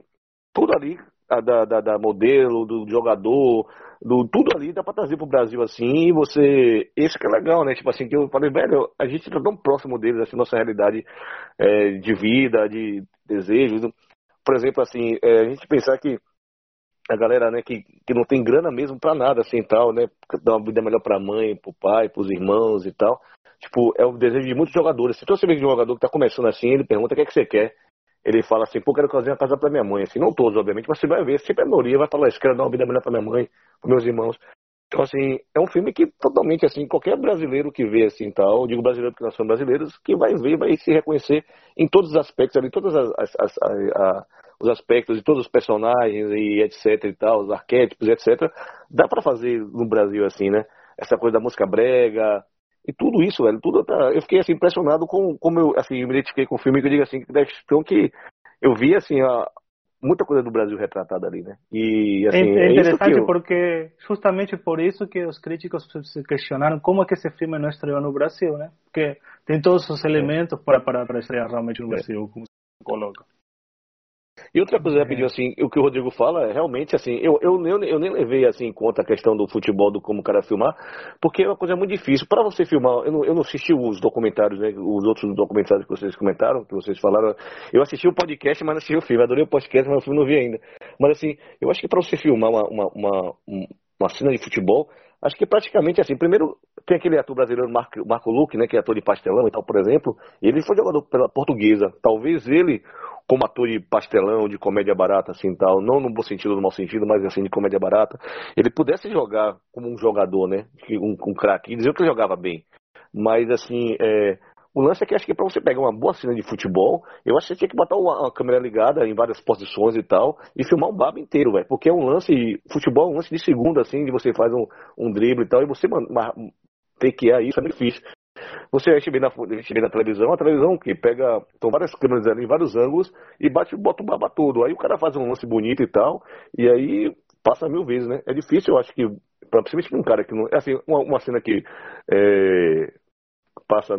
tudo ali, da, da, da modelo, do jogador, do tudo ali dá pra trazer pro Brasil, assim, e você, esse que é legal, né? Tipo assim, que eu falei, velho, a gente tá tão próximo deles, assim, nossa realidade é, de vida, de desejos, por exemplo, assim, é, a gente pensar que a galera, né, que, que não tem grana mesmo para nada, assim, tal, né, dar uma vida melhor pra mãe, pro pai, pros irmãos e tal. Tipo, é o desejo de muitos jogadores. Se você vê um jogador que tá começando assim, ele pergunta o que é que você quer. Ele fala assim, pô, quero fazer uma casa pra minha mãe. Assim, não todos, obviamente, mas você vai ver, sempre a maioria vai falar isso, quero dar uma vida melhor pra minha mãe, pros meus irmãos. Então, assim, é um filme que totalmente, assim, qualquer brasileiro que vê, assim, tal, digo brasileiro porque nós somos brasileiros, que vai ver, vai se reconhecer em todos os aspectos ali, todas as, as, as, as os aspectos de todos os personagens e etc e tal, os arquétipos, etc. Dá para fazer no Brasil assim, né? Essa coisa da música brega e tudo isso, velho, tudo tá... eu fiquei assim impressionado com como eu assim, me identifiquei com o filme que eu digo assim, que que eu vi assim a muita coisa do Brasil retratada ali, né? E assim, é, é interessante é eu... porque justamente por isso que os críticos se questionaram como é que esse filme não estreou no Brasil, né? Porque tem todos os elementos para para, para estrear realmente no é. Brasil, como se coloca. E outra coisa rapidinho, assim, o que o Rodrigo fala é realmente assim, eu, eu, eu, eu, nem levei assim em conta a questão do futebol, do como o cara filmar, porque é uma coisa muito difícil. Para você filmar, eu não, eu não assisti os documentários, né? Os outros documentários que vocês comentaram, que vocês falaram. Eu assisti o podcast, mas não assisti o filme. Adorei o podcast, mas o filme não vi ainda. Mas assim, eu acho que para você filmar uma, uma, uma, uma cena de futebol, acho que praticamente assim, primeiro tem aquele ator brasileiro Marco, Marco Luque, né, que é ator de pastelão e tal, por exemplo, ele foi jogador pela portuguesa. Talvez ele, como ator de pastelão, de comédia barata, assim tal, não no bom sentido, no mau sentido, mas assim, de comédia barata, ele pudesse jogar como um jogador, né? Um, um craque. Dizer que ele jogava bem. Mas assim, é, o lance é que acho que para você pegar uma boa cena de futebol, eu acho que você tinha que botar uma, uma câmera ligada em várias posições e tal, e filmar um babo inteiro, velho. Porque é um lance, futebol é um lance de segunda, assim, de você faz um, um drible e tal, e você ter que é isso é difícil. Você a vê na, a vê na televisão, a televisão que pega, estão várias câmeras ali em vários ângulos e bate, bota o baba todo. Aí o cara faz um lance bonito e tal, e aí passa mil vezes, né? É difícil, eu acho que, principalmente um cara que não. É assim, uma, uma cena que é, passa,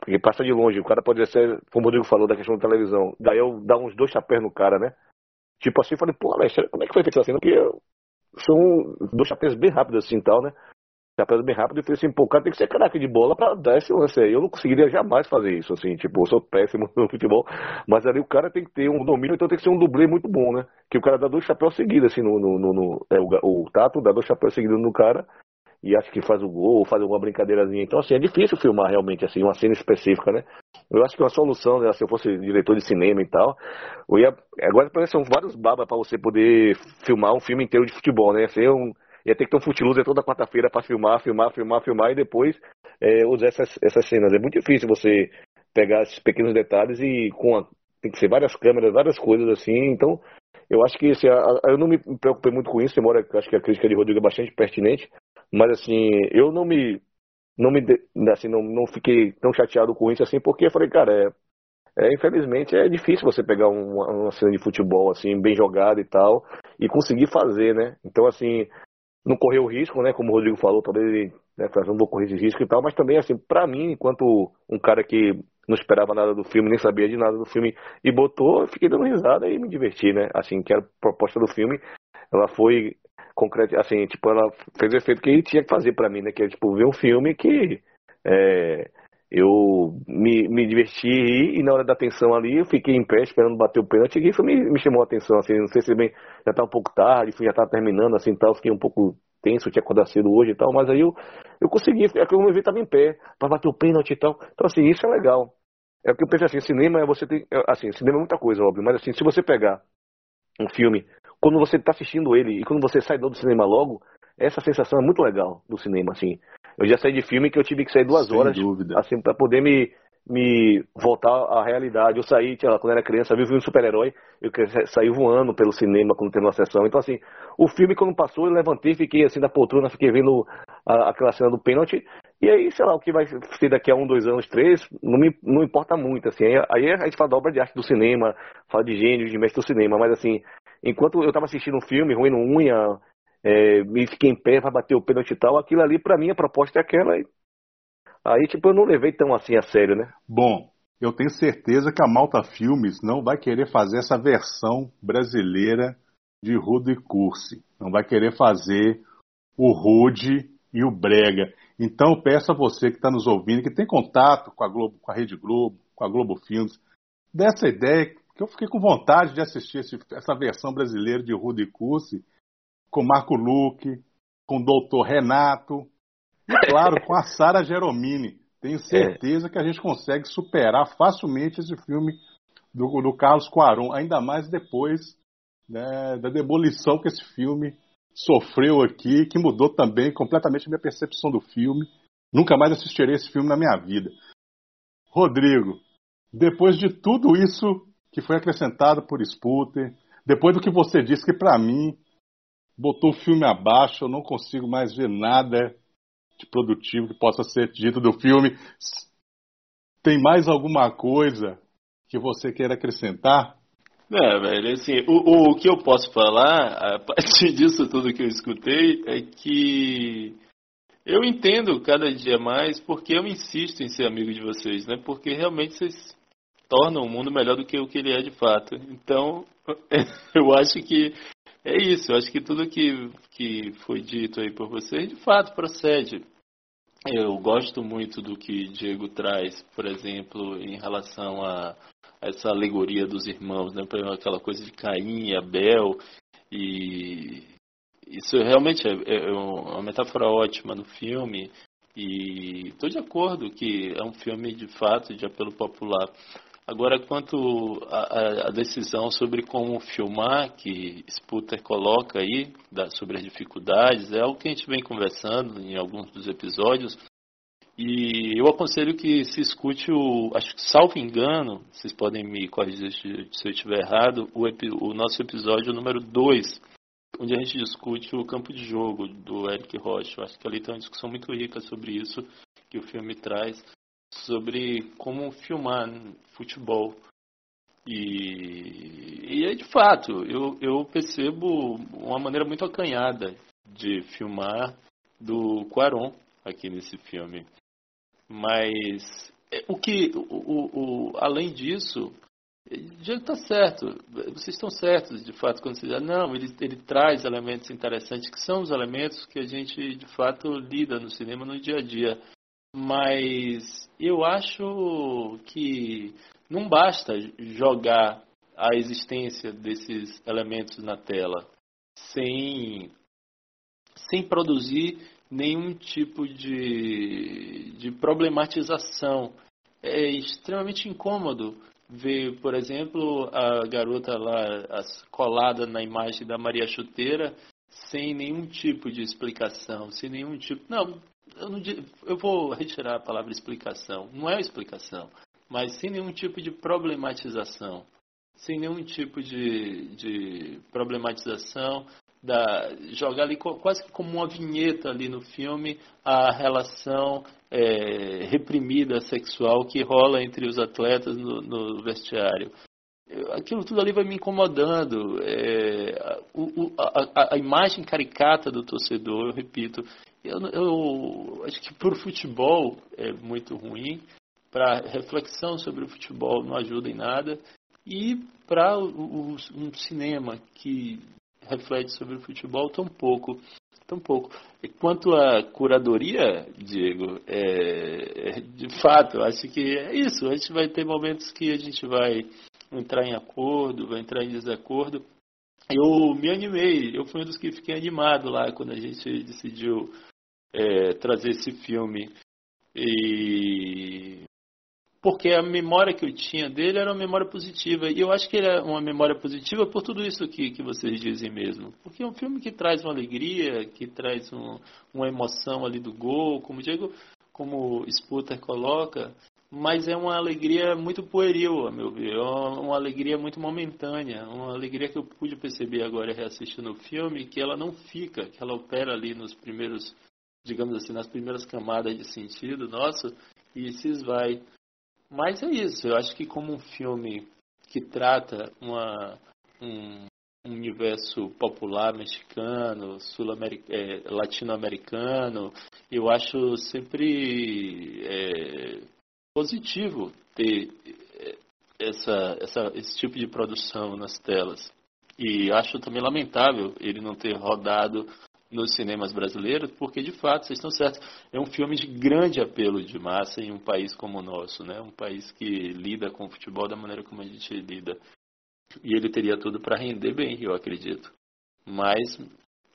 porque passa de longe, o cara pode ser, como o Rodrigo falou da questão da televisão, daí eu dar uns dois chapéus no cara, né? Tipo assim, falei, pô, Alex, como é que foi feito cena? Porque são dois chapéus bem rápidos assim tal, né? Chapéus bem rápido e falei assim, pô, o cara tem que ser craque de bola pra dar esse lance aí. Eu não conseguiria jamais fazer isso, assim, tipo, eu sou péssimo no futebol, mas ali o cara tem que ter um domínio, então tem que ser um dublê muito bom, né? Que o cara dá dois chapéus seguidos, assim, no, no, no, no é, o, o Tato dá dois chapéus seguidos no cara e acho que faz o gol, faz alguma brincadeirazinha. Então, assim, é difícil filmar realmente, assim, uma cena específica, né? Eu acho que uma solução, né, se eu fosse diretor de cinema e tal, eu ia, agora são vários babas para você poder filmar um filme inteiro de futebol, né? Assim, um, ia ter que ter um futiluser toda quarta-feira para filmar, filmar, filmar, filmar e depois é, usar essas, essas cenas. É muito difícil você pegar esses pequenos detalhes e com a, tem que ser várias câmeras, várias coisas assim, então eu acho que assim, eu não me preocupei muito com isso, embora acho que a crítica de Rodrigo é bastante pertinente, mas assim, eu não me não me assim, não, não fiquei tão chateado com isso assim, porque eu falei, cara, é, é infelizmente é difícil você pegar uma, uma cena de futebol assim, bem jogada e tal, e conseguir fazer, né? Então assim, não correr o risco, né, como o Rodrigo falou, talvez né, não vou correr esse risco e tal, mas também assim, para mim, enquanto um cara que não esperava nada do filme, nem sabia de nada do filme, e botou, fiquei dando risada e me diverti, né? Assim, que a proposta do filme, ela foi concreta, assim, tipo, ela fez o efeito que ele tinha que fazer para mim, né? Que é, tipo, ver um filme que é, eu me, me diverti e na hora da atenção ali eu fiquei em pé esperando bater o pênalti e isso me, me chamou a atenção, assim, não sei se bem, já tá um pouco tarde, já tá terminando, assim, tal, fiquei um pouco tenso, tinha acordado cedo hoje e tal, mas aí eu, eu consegui, é que eu me vi tava em pé, para bater o pênalti e tal, então assim, isso é legal. É o que eu penso assim, cinema é você tem, é, assim, cinema é muita coisa, óbvio, mas assim, se você pegar um filme, quando você tá assistindo ele e quando você sai do cinema logo, essa sensação é muito legal do cinema, assim. Eu já saí de filme que eu tive que sair duas Sem horas, dúvida. assim, para poder me, me voltar à realidade. Eu saí, lá, quando era criança, vi um super-herói, eu saí voando pelo cinema quando teve uma sessão. Então, assim, o filme quando passou, eu levantei, fiquei assim da poltrona, fiquei vendo a, aquela cena do pênalti. E aí, sei lá, o que vai ser daqui a um, dois anos, três, não me não importa muito, assim. Aí, aí a gente fala da obra de arte do cinema, fala de gênio, de mestre do cinema, mas assim, enquanto eu estava assistindo um filme, ruim no unha, é, me fiquei em pé para bater o pênalti e tal, aquilo ali para mim a proposta é aquela. Aí, tipo, eu não levei tão assim a sério, né? Bom, eu tenho certeza que a Malta Filmes não vai querer fazer essa versão brasileira de Rudo e Curse. Não vai querer fazer o Rude e o Brega. Então peço a você que está nos ouvindo, que tem contato com a Globo, com a Rede Globo, com a Globo Filmes, dessa ideia que eu fiquei com vontade de assistir esse, essa versão brasileira de Rudo e Curse com Marco Luque, com o doutor Renato e, claro, com a Sara Geromini. Tenho certeza é. que a gente consegue superar facilmente esse filme do, do Carlos Cuarón, ainda mais depois né, da demolição que esse filme sofreu aqui, que mudou também completamente a minha percepção do filme. Nunca mais assistirei esse filme na minha vida. Rodrigo, depois de tudo isso que foi acrescentado por Sputer, depois do que você disse que para mim botou o filme abaixo, eu não consigo mais ver nada de produtivo que possa ser dito do filme. Tem mais alguma coisa que você queira acrescentar? É, velho, assim, o, o que eu posso falar, a partir disso tudo que eu escutei, é que eu entendo cada dia mais porque eu insisto em ser amigo de vocês, né? Porque realmente vocês tornam o mundo melhor do que o que ele é de fato. Então, eu acho que é isso, eu acho que tudo que, que foi dito aí por vocês de fato procede. Eu gosto muito do que Diego traz, por exemplo, em relação a essa alegoria dos irmãos, né? aquela coisa de Caim e Abel. E isso realmente é, é, é uma metáfora ótima no filme. E estou de acordo que é um filme de fato de apelo popular. Agora, quanto à decisão sobre como filmar, que Sputter coloca aí, da, sobre as dificuldades, é algo que a gente vem conversando em alguns dos episódios. E eu aconselho que se escute o, acho que salvo engano, vocês podem me corrigir se eu estiver errado, o, o nosso episódio número 2, onde a gente discute o campo de jogo do Eric Rocha. Eu acho que ali tem uma discussão muito rica sobre isso que o filme traz sobre como filmar futebol. E, e é de fato, eu, eu percebo uma maneira muito acanhada de filmar do Quaron aqui nesse filme. Mas é, o que, o, o, além disso, já está certo. Vocês estão certos, de fato, quando você diz, não, ele, ele traz elementos interessantes, que são os elementos que a gente, de fato, lida no cinema no dia a dia. Mas eu acho que não basta jogar a existência desses elementos na tela sem, sem produzir nenhum tipo de, de problematização. É extremamente incômodo ver, por exemplo, a garota lá colada na imagem da Maria Chuteira sem nenhum tipo de explicação, sem nenhum tipo. Não, eu, não, eu vou retirar a palavra explicação. Não é explicação, mas sem nenhum tipo de problematização. Sem nenhum tipo de, de problematização, da, jogar ali quase que como uma vinheta ali no filme a relação é, reprimida sexual que rola entre os atletas no, no vestiário. Aquilo tudo ali vai me incomodando. É, o, a, a, imagem caricata do torcedor, eu repito, eu, eu acho que por futebol é muito ruim, para reflexão sobre o futebol não ajuda em nada, e para um cinema que reflete sobre o futebol tão pouco. Tão pouco. E quanto à curadoria, Diego, é, é, de fato, acho que é isso. A gente vai ter momentos que a gente vai entrar em acordo, vai entrar em desacordo. Eu me animei, eu fui um dos que fiquei animado lá quando a gente decidiu é, trazer esse filme. E porque a memória que eu tinha dele era uma memória positiva. E eu acho que ele é uma memória positiva por tudo isso que, que vocês dizem mesmo. Porque é um filme que traz uma alegria, que traz um, uma emoção ali do gol, como Diego, como Sputter coloca, mas é uma alegria muito pueril, a meu ver. É uma alegria muito momentânea, uma alegria que eu pude perceber agora reassistindo o filme, que ela não fica, que ela opera ali nos primeiros, digamos assim, nas primeiras camadas de sentido nosso e se esvai. Mas é isso, eu acho que como um filme que trata uma, um, um universo popular mexicano, é, latino-americano, eu acho sempre é, positivo ter é, essa, essa, esse tipo de produção nas telas. E acho também lamentável ele não ter rodado nos cinemas brasileiros, porque de fato, vocês estão certos, é um filme de grande apelo de massa em um país como o nosso, né? Um país que lida com o futebol da maneira como a gente lida. E ele teria tudo para render bem, eu acredito. Mas,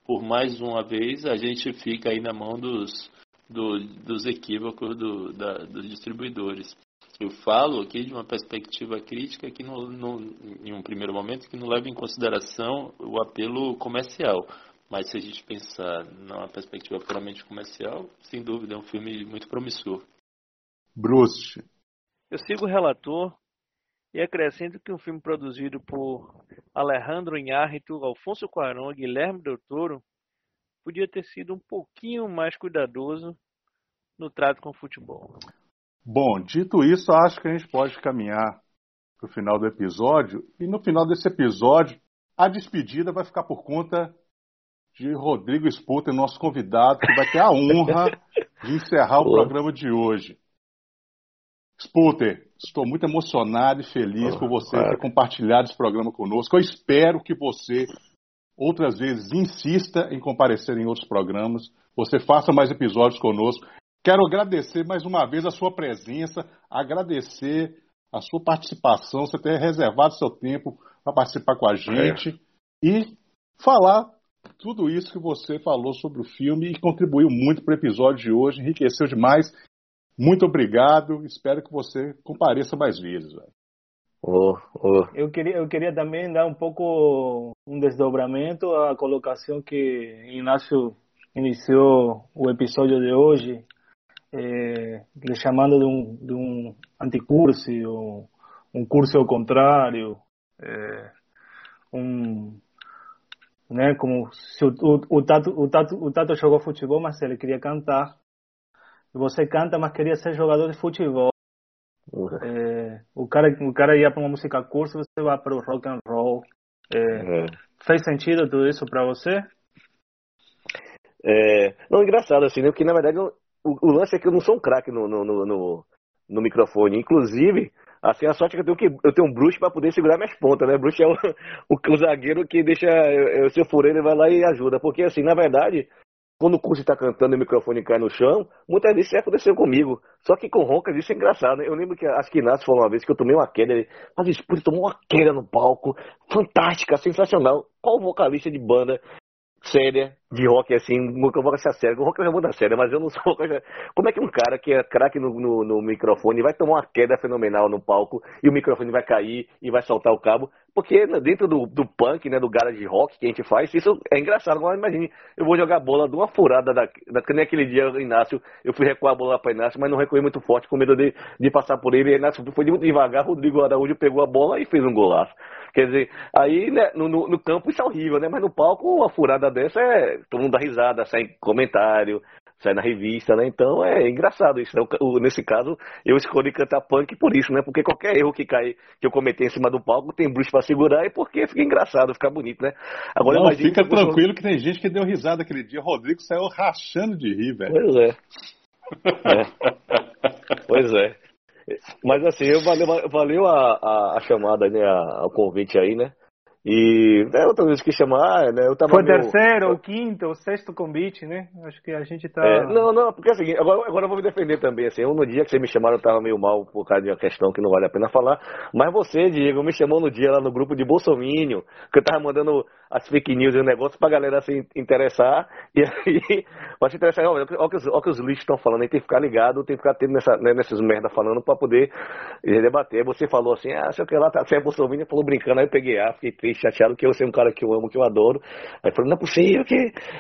por mais uma vez, a gente fica aí na mão dos, do, dos equívocos do, da, dos distribuidores. Eu falo aqui de uma perspectiva crítica que, no, em um primeiro momento, que não leva em consideração o apelo comercial. Mas se a gente pensar numa perspectiva puramente comercial, sem dúvida é um filme muito promissor. Bruce. Eu sigo o relator e acrescento que um filme produzido por Alejandro Inhárritu, Alfonso Cuarón e Guilherme Del Toro podia ter sido um pouquinho mais cuidadoso no trato com o futebol. Bom, dito isso, acho que a gente pode caminhar para o final do episódio. E no final desse episódio, a despedida vai ficar por conta de Rodrigo Sputer, nosso convidado, que vai ter a honra de encerrar o programa de hoje. Sputer, estou muito emocionado e feliz por você ter compartilhado esse programa conosco. Eu espero que você, outras vezes, insista em comparecer em outros programas. Você faça mais episódios conosco. Quero agradecer mais uma vez a sua presença, agradecer a sua participação, você ter reservado seu tempo para participar com a gente é. e falar tudo isso que você falou sobre o filme e contribuiu muito para o episódio de hoje, enriqueceu demais. Muito obrigado, espero que você compareça mais vezes. Oh, oh. Eu, queria, eu queria também dar um pouco um desdobramento à colocação que Inácio iniciou o episódio de hoje, eh, lhe chamando de um, de um anticurso, um, um curso ao contrário, eh, um né? Como se o, o, o, Tato, o, Tato, o Tato jogou futebol, mas ele queria cantar. Você canta, mas queria ser jogador de futebol. Uhum. É, o cara o cara ia para uma música curso, você vai para o rock and roll. É, uhum. Fez sentido tudo isso para você? É, não, engraçado assim, né? Porque na verdade o, o lance é que eu não sou um craque no, no, no, no, no microfone. Inclusive, Assim, a sorte é que eu tenho, que, eu tenho um bruxo para poder segurar minhas pontas, né? Bruxo é o, o, o zagueiro que deixa. Eu, se eu furei, ele vai lá e ajuda. Porque, assim, na verdade, quando o curso está cantando e o microfone cai no chão, muitas vezes isso aconteceu comigo. Só que com roncas isso é engraçado. Né? Eu lembro que acho que Inácio falou uma vez que eu tomei uma queda. Ele, mas o tomou uma queda no palco. Fantástica, sensacional. Qual vocalista de banda séria de rock, assim, nunca vou ser sério. O rock é muito séria, mas eu não sou. Como é que um cara que é craque no, no, no, microfone vai tomar uma queda fenomenal no palco e o microfone vai cair e vai soltar o cabo? Porque dentro do, do punk, né, do garage rock que a gente faz, isso é engraçado. Mas imagine, eu vou jogar bola de uma furada da, da que nem aquele dia, Inácio, eu fui recuar a bola para Inácio, mas não recuei muito forte, com medo de, de passar por ele. Inácio foi muito devagar, Rodrigo Araújo pegou a bola e fez um golaço. Quer dizer, aí né, no, no, no, campo isso é horrível, né? Mas no palco, uma furada dessa é. Todo mundo dá risada, sai comentário, sai na revista, né? Então é engraçado isso. Né? O, nesse caso, eu escolhi cantar punk por isso, né? Porque qualquer erro que cai, que eu cometer em cima do palco, tem bruxo pra segurar e porque fica engraçado, fica bonito, né? Agora Não, fica que tranquilo que tem gente que deu risada aquele dia. Rodrigo saiu rachando de rir, velho. Pois é. é. pois é. Mas assim, valeu, valeu a, a, a chamada, né? A, o convite aí, né? E é outra vez que chamar, né? Eu tava Foi meio... terceiro, ou quinto, ou sexto convite, né? Acho que a gente tá. É, não, não, porque assim, agora, agora eu vou me defender também. Assim, eu, no dia que vocês me chamaram, eu tava meio mal por causa de uma questão que não vale a pena falar. Mas você, Diego, me chamou no dia lá no grupo de Bolsonaro, que eu tava mandando as fake news e o negócio pra galera se interessar. E aí, pra se interessar, olha, olha, os, olha que os lixos estão falando, aí tem que ficar ligado, tem que ficar tendo nessa, né, nessas merda falando pra poder debater. Você falou assim, ah, sei o que lá, tá, você é Bolsonaro, falou brincando, aí eu peguei, ah, fiquei triste, chateado, que eu sei um cara que eu amo, que eu adoro. Aí falou, não é possível que.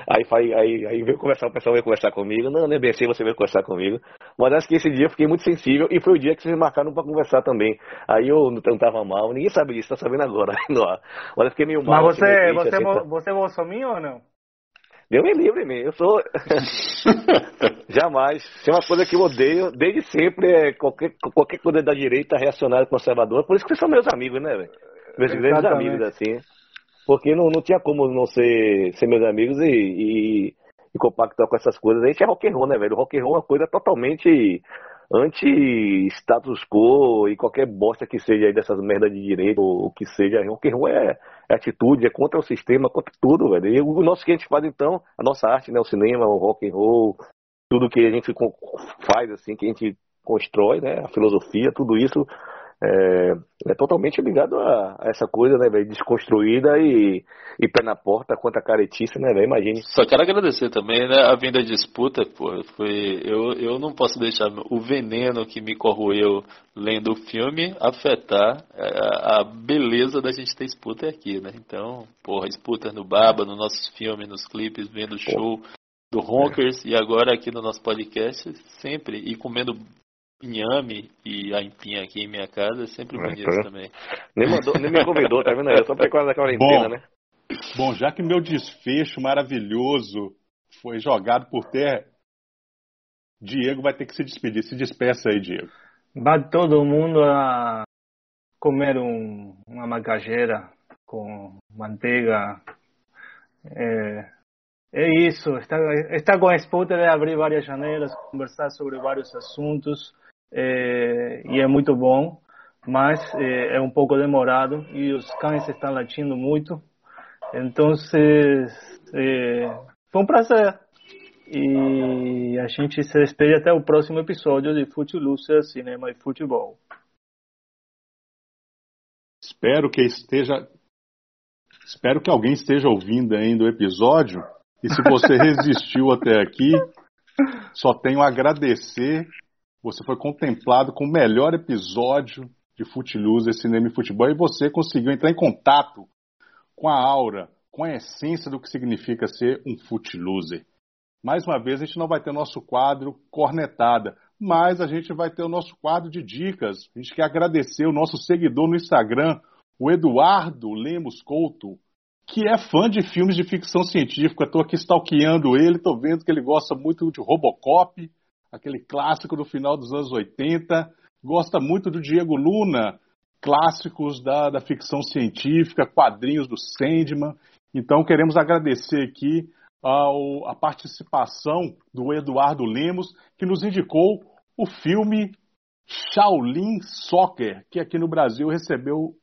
Aí, aí, aí, aí veio conversar, o pessoal veio conversar comigo. Não, não é bem assim, você veio conversar comigo. Mas acho que esse dia eu fiquei muito sensível e foi o dia que vocês marcaram pra conversar também. Aí eu não tava mal, ninguém sabe disso, tá sabendo agora. Mas eu fiquei meio mal. Mas assim, você, triste, você, assim, é tá? bo- você é bolsominho ou não? Deu me livre, me. Eu sou. Jamais. Se é uma coisa que eu odeio, desde sempre, é qualquer, qualquer coisa da direita, reacionária, conservadora. Por isso que vocês são meus amigos, né, velho? Meus grandes amigos, assim. Porque não, não tinha como não ser, ser meus amigos e, e, e compactar com essas coisas. A gente é rock and roll, né, velho? Rock and roll é uma coisa totalmente anti-status quo e qualquer bosta que seja aí dessas merdas de direito ou o que seja. Rock and roll é, é atitude, é contra o sistema, contra tudo, velho. E o nosso que a gente faz, então, a nossa arte, né? O cinema, o rock and roll, tudo que a gente faz, assim, que a gente constrói, né? A filosofia, tudo isso é, é totalmente ligado a, a essa coisa, né, velho? Desconstruída e, e pé na porta contra a caretice, né, velho? Imagine. Só quero agradecer também, né? A vinda disputa, pô, foi. Eu, eu não posso deixar o veneno que me corroeu lendo o filme afetar é, a, a beleza da gente ter disputa aqui, né? Então, porra, disputa no Baba, nos nossos filmes, nos clipes, vendo o show do Honkers e agora aqui no nosso podcast, sempre, e comendo inhame e aipim aqui em minha casa, é sempre É, bonito tá. também. Nem, mandou, nem me convidou, tá vendo aí? Só por causa da quarentena, Bom. né? Bom, já que meu desfecho maravilhoso foi jogado por terra, Diego vai ter que se despedir. Se despeça aí, Diego. Vai todo mundo a comer um, uma macaxeira com manteiga. É, é isso. Está, está com a disputa de abrir várias janelas, conversar sobre vários assuntos. É, e é muito bom, mas é, é um pouco demorado e os cães estão latindo muito. Então, é, foi um prazer. E a gente se despede até o próximo episódio de Footloser, Cinema e Futebol. Espero que esteja. Espero que alguém esteja ouvindo ainda o episódio. E se você resistiu até aqui, só tenho a agradecer. Você foi contemplado com o melhor episódio de Footloser, Cinema e Futebol. E você conseguiu entrar em contato com a aura, com a essência do que significa ser um Footloser. Mais uma vez, a gente não vai ter nosso quadro cornetada, mas a gente vai ter o nosso quadro de dicas. A gente quer agradecer o nosso seguidor no Instagram, o Eduardo Lemos Couto, que é fã de filmes de ficção científica. Estou aqui stalkeando ele, estou vendo que ele gosta muito de Robocop, aquele clássico do final dos anos 80. Gosta muito do Diego Luna, clássicos da, da ficção científica, quadrinhos do Sandman. Então queremos agradecer aqui ao, a participação do Eduardo Lemos, que nos indicou o filme Shaolin Soccer, que aqui no Brasil recebeu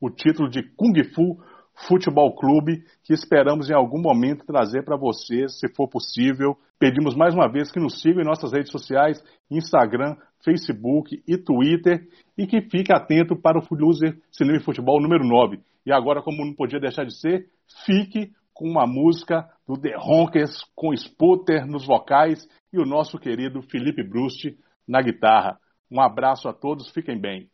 o título de Kung Fu Futebol Clube, que esperamos em algum momento trazer para vocês, se for possível. Pedimos mais uma vez que nos sigam em nossas redes sociais, Instagram, Facebook e Twitter, e que fique atento para o Loser Cinema e Futebol número 9. E agora, como não podia deixar de ser, fique com uma música do The Ronkers, com Sputter nos vocais e o nosso querido Felipe Brust na guitarra. Um abraço a todos, fiquem bem.